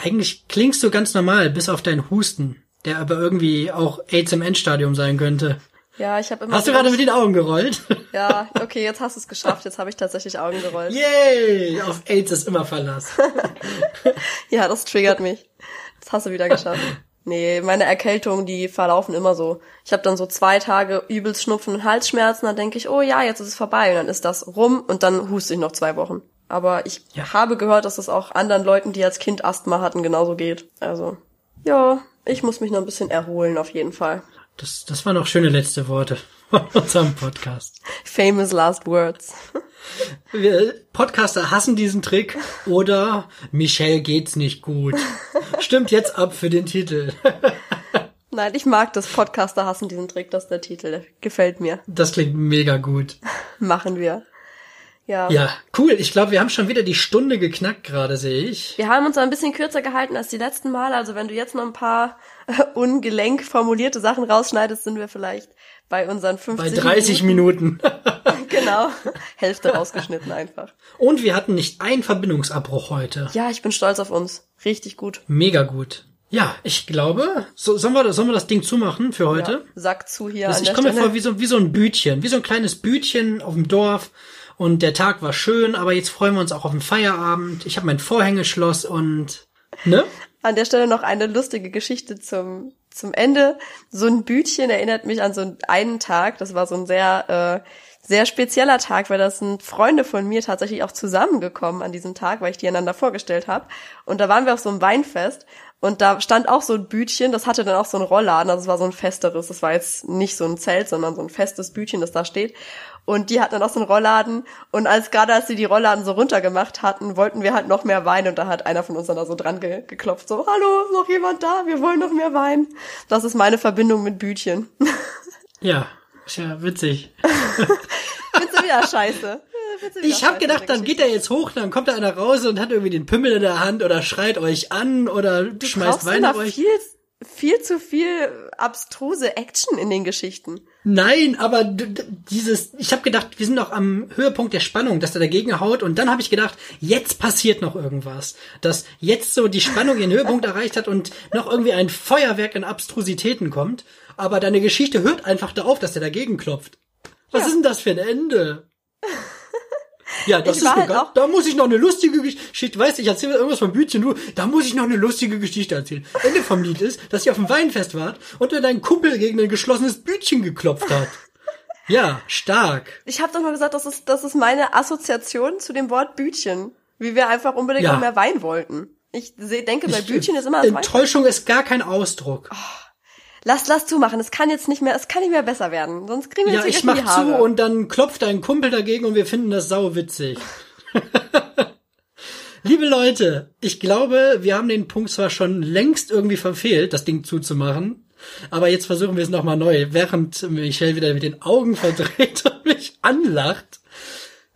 eigentlich klingst du ganz normal, bis auf deinen Husten, der aber irgendwie auch AIDS im Endstadium sein könnte. Ja, ich habe immer. Hast du gerade mit den Augen gerollt? Ja, okay, jetzt hast du es geschafft. Jetzt habe ich tatsächlich Augen gerollt. Yay! Auf AIDS ist immer Verlass. Ja, das triggert mich. Das hast du wieder geschafft. Nee, meine Erkältungen, die verlaufen immer so. Ich habe dann so zwei Tage übelst Schnupfen und Halsschmerzen, dann denke ich, oh ja, jetzt ist es vorbei. Und dann ist das rum und dann huste ich noch zwei Wochen. Aber ich Ja. habe gehört, dass es auch anderen Leuten, die als Kind Asthma hatten, genauso geht. Also, ja, ich muss mich noch ein bisschen erholen, auf jeden Fall. Das, das waren noch schöne letzte Worte von unserem Podcast. Famous last words. Wir Podcaster hassen diesen Trick oder Michelle geht's nicht gut. Stimmt jetzt ab für den Titel. Nein, ich mag das. Podcaster hassen diesen Trick, das ist der Titel. Gefällt mir. Das klingt mega gut. Machen wir. Ja. Ja, cool. Ich glaube, wir haben schon wieder die Stunde geknackt gerade, sehe ich. Wir haben uns ein bisschen kürzer gehalten als die letzten Mal. Also wenn du jetzt noch ein paar äh, ungelenk formulierte Sachen rausschneidest, sind wir vielleicht bei unseren 50 Bei 30 Minuten. Minuten. Genau. Hälfte rausgeschnitten einfach. Und wir hatten nicht einen Verbindungsabbruch heute. Ja, ich bin stolz auf uns. Richtig gut. Mega gut. Ja, ich glaube, so, sollen, wir, sollen wir das Ding zumachen für heute? Ja, Sack zu hier Das, an ich komme mir vor wie so, wie so ein Bütchen, wie so ein kleines Bütchen auf dem Dorf. Und der Tag war schön, aber jetzt freuen wir uns auch auf den Feierabend. Ich habe mein Vorhängeschloss und ne? An der Stelle noch eine lustige Geschichte zum, zum Ende. So ein Bütchen erinnert mich an so einen Tag. Das war so ein sehr, äh, sehr spezieller Tag, weil das sind Freunde von mir tatsächlich auch zusammengekommen an diesem Tag, weil ich die einander vorgestellt habe. Und da waren wir auf so einem Weinfest und da stand auch so ein Bütchen, das hatte dann auch so einen Rollladen, also es war so ein festeres, das war jetzt nicht so ein Zelt, sondern so ein festes Bütchen, das da steht. Und die hatten dann auch so einen Rollladen und als gerade als sie die Rollladen so runtergemacht hatten, wollten wir halt noch mehr Wein und da hat einer von uns dann da so dran ge geklopft, so, hallo, ist noch jemand da? Wir wollen noch mehr Wein. Das ist meine Verbindung mit Bütchen. Ja, ist ja witzig. Findest du wieder scheiße? Ich habe gedacht, dann geht er jetzt hoch, dann kommt da einer raus und hat irgendwie den Pimmel in der Hand oder schreit euch an oder Du schmeißt Wein auf euch. viel, viel zu viel abstruse Action in den Geschichten. Nein, aber dieses, ich habe gedacht, wir sind noch am Höhepunkt der Spannung, dass er dagegen haut und dann habe ich gedacht, jetzt passiert noch irgendwas, dass jetzt so die Spannung ihren Höhepunkt erreicht hat und noch irgendwie ein Feuerwerk in Abstrusitäten kommt, aber deine Geschichte hört einfach da auf, dass er dagegen klopft. Was Ja. ist denn das für ein Ende? Ja, das Ich ist mir halt da muss ich noch eine lustige Geschichte, weißt du, ich erzähle irgendwas vom Bütchen, du, da muss ich noch eine lustige Geschichte erzählen. Ende vom Lied ist, dass ihr auf dem Weinfest wart und du dein Kumpel gegen ein geschlossenes Bütchen geklopft hat. Ja, stark. Ich habe doch mal gesagt, das ist, das ist meine Assoziation zu dem Wort Bütchen. Wie wir einfach unbedingt Ja. noch mehr Wein wollten. Ich denke, bei Ich- Bütchen ist immer das. Enttäuschung ist gar kein Ausdruck. Lass, lass zumachen. Es kann jetzt nicht mehr, es kann nicht mehr besser werden. Sonst kriegen wir ja, jetzt ich mach die zu Haare. und dann klopft dein Kumpel dagegen und wir finden das sau witzig. Liebe Leute, ich glaube, wir haben den Punkt zwar schon längst irgendwie verfehlt, das Ding zuzumachen, aber jetzt versuchen wir es nochmal neu, während Michelle wieder mit den Augen verdreht und mich anlacht.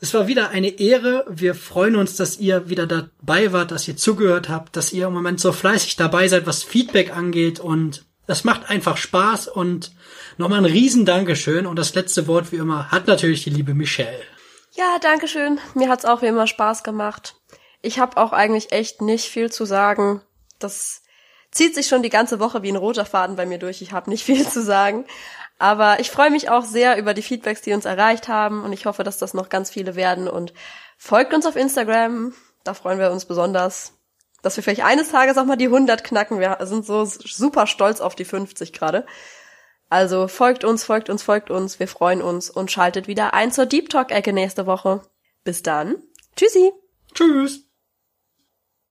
Es war wieder eine Ehre. Wir freuen uns, dass ihr wieder dabei wart, dass ihr zugehört habt, dass ihr im Moment so fleißig dabei seid, was Feedback angeht und das macht einfach Spaß und nochmal ein riesen Dankeschön und das letzte Wort wie immer hat natürlich die liebe Michelle. Ja, danke schön. Mir hat's auch wie immer Spaß gemacht. Ich habe auch eigentlich echt nicht viel zu sagen. Das zieht sich schon die ganze Woche wie ein roter Faden bei mir durch. Ich habe nicht viel zu sagen. Aber ich freue mich auch sehr über die Feedbacks, die uns erreicht haben. Und ich hoffe, dass das noch ganz viele werden. Und folgt uns auf Instagram. Da freuen wir uns besonders, dass wir vielleicht eines Tages auch mal die 100 knacken. Wir sind so super stolz auf die 50 gerade. Also folgt uns, folgt uns, folgt uns. Wir freuen uns und schaltet wieder ein zur Deep Talk-Ecke nächste Woche. Bis dann. Tschüssi. Tschüss.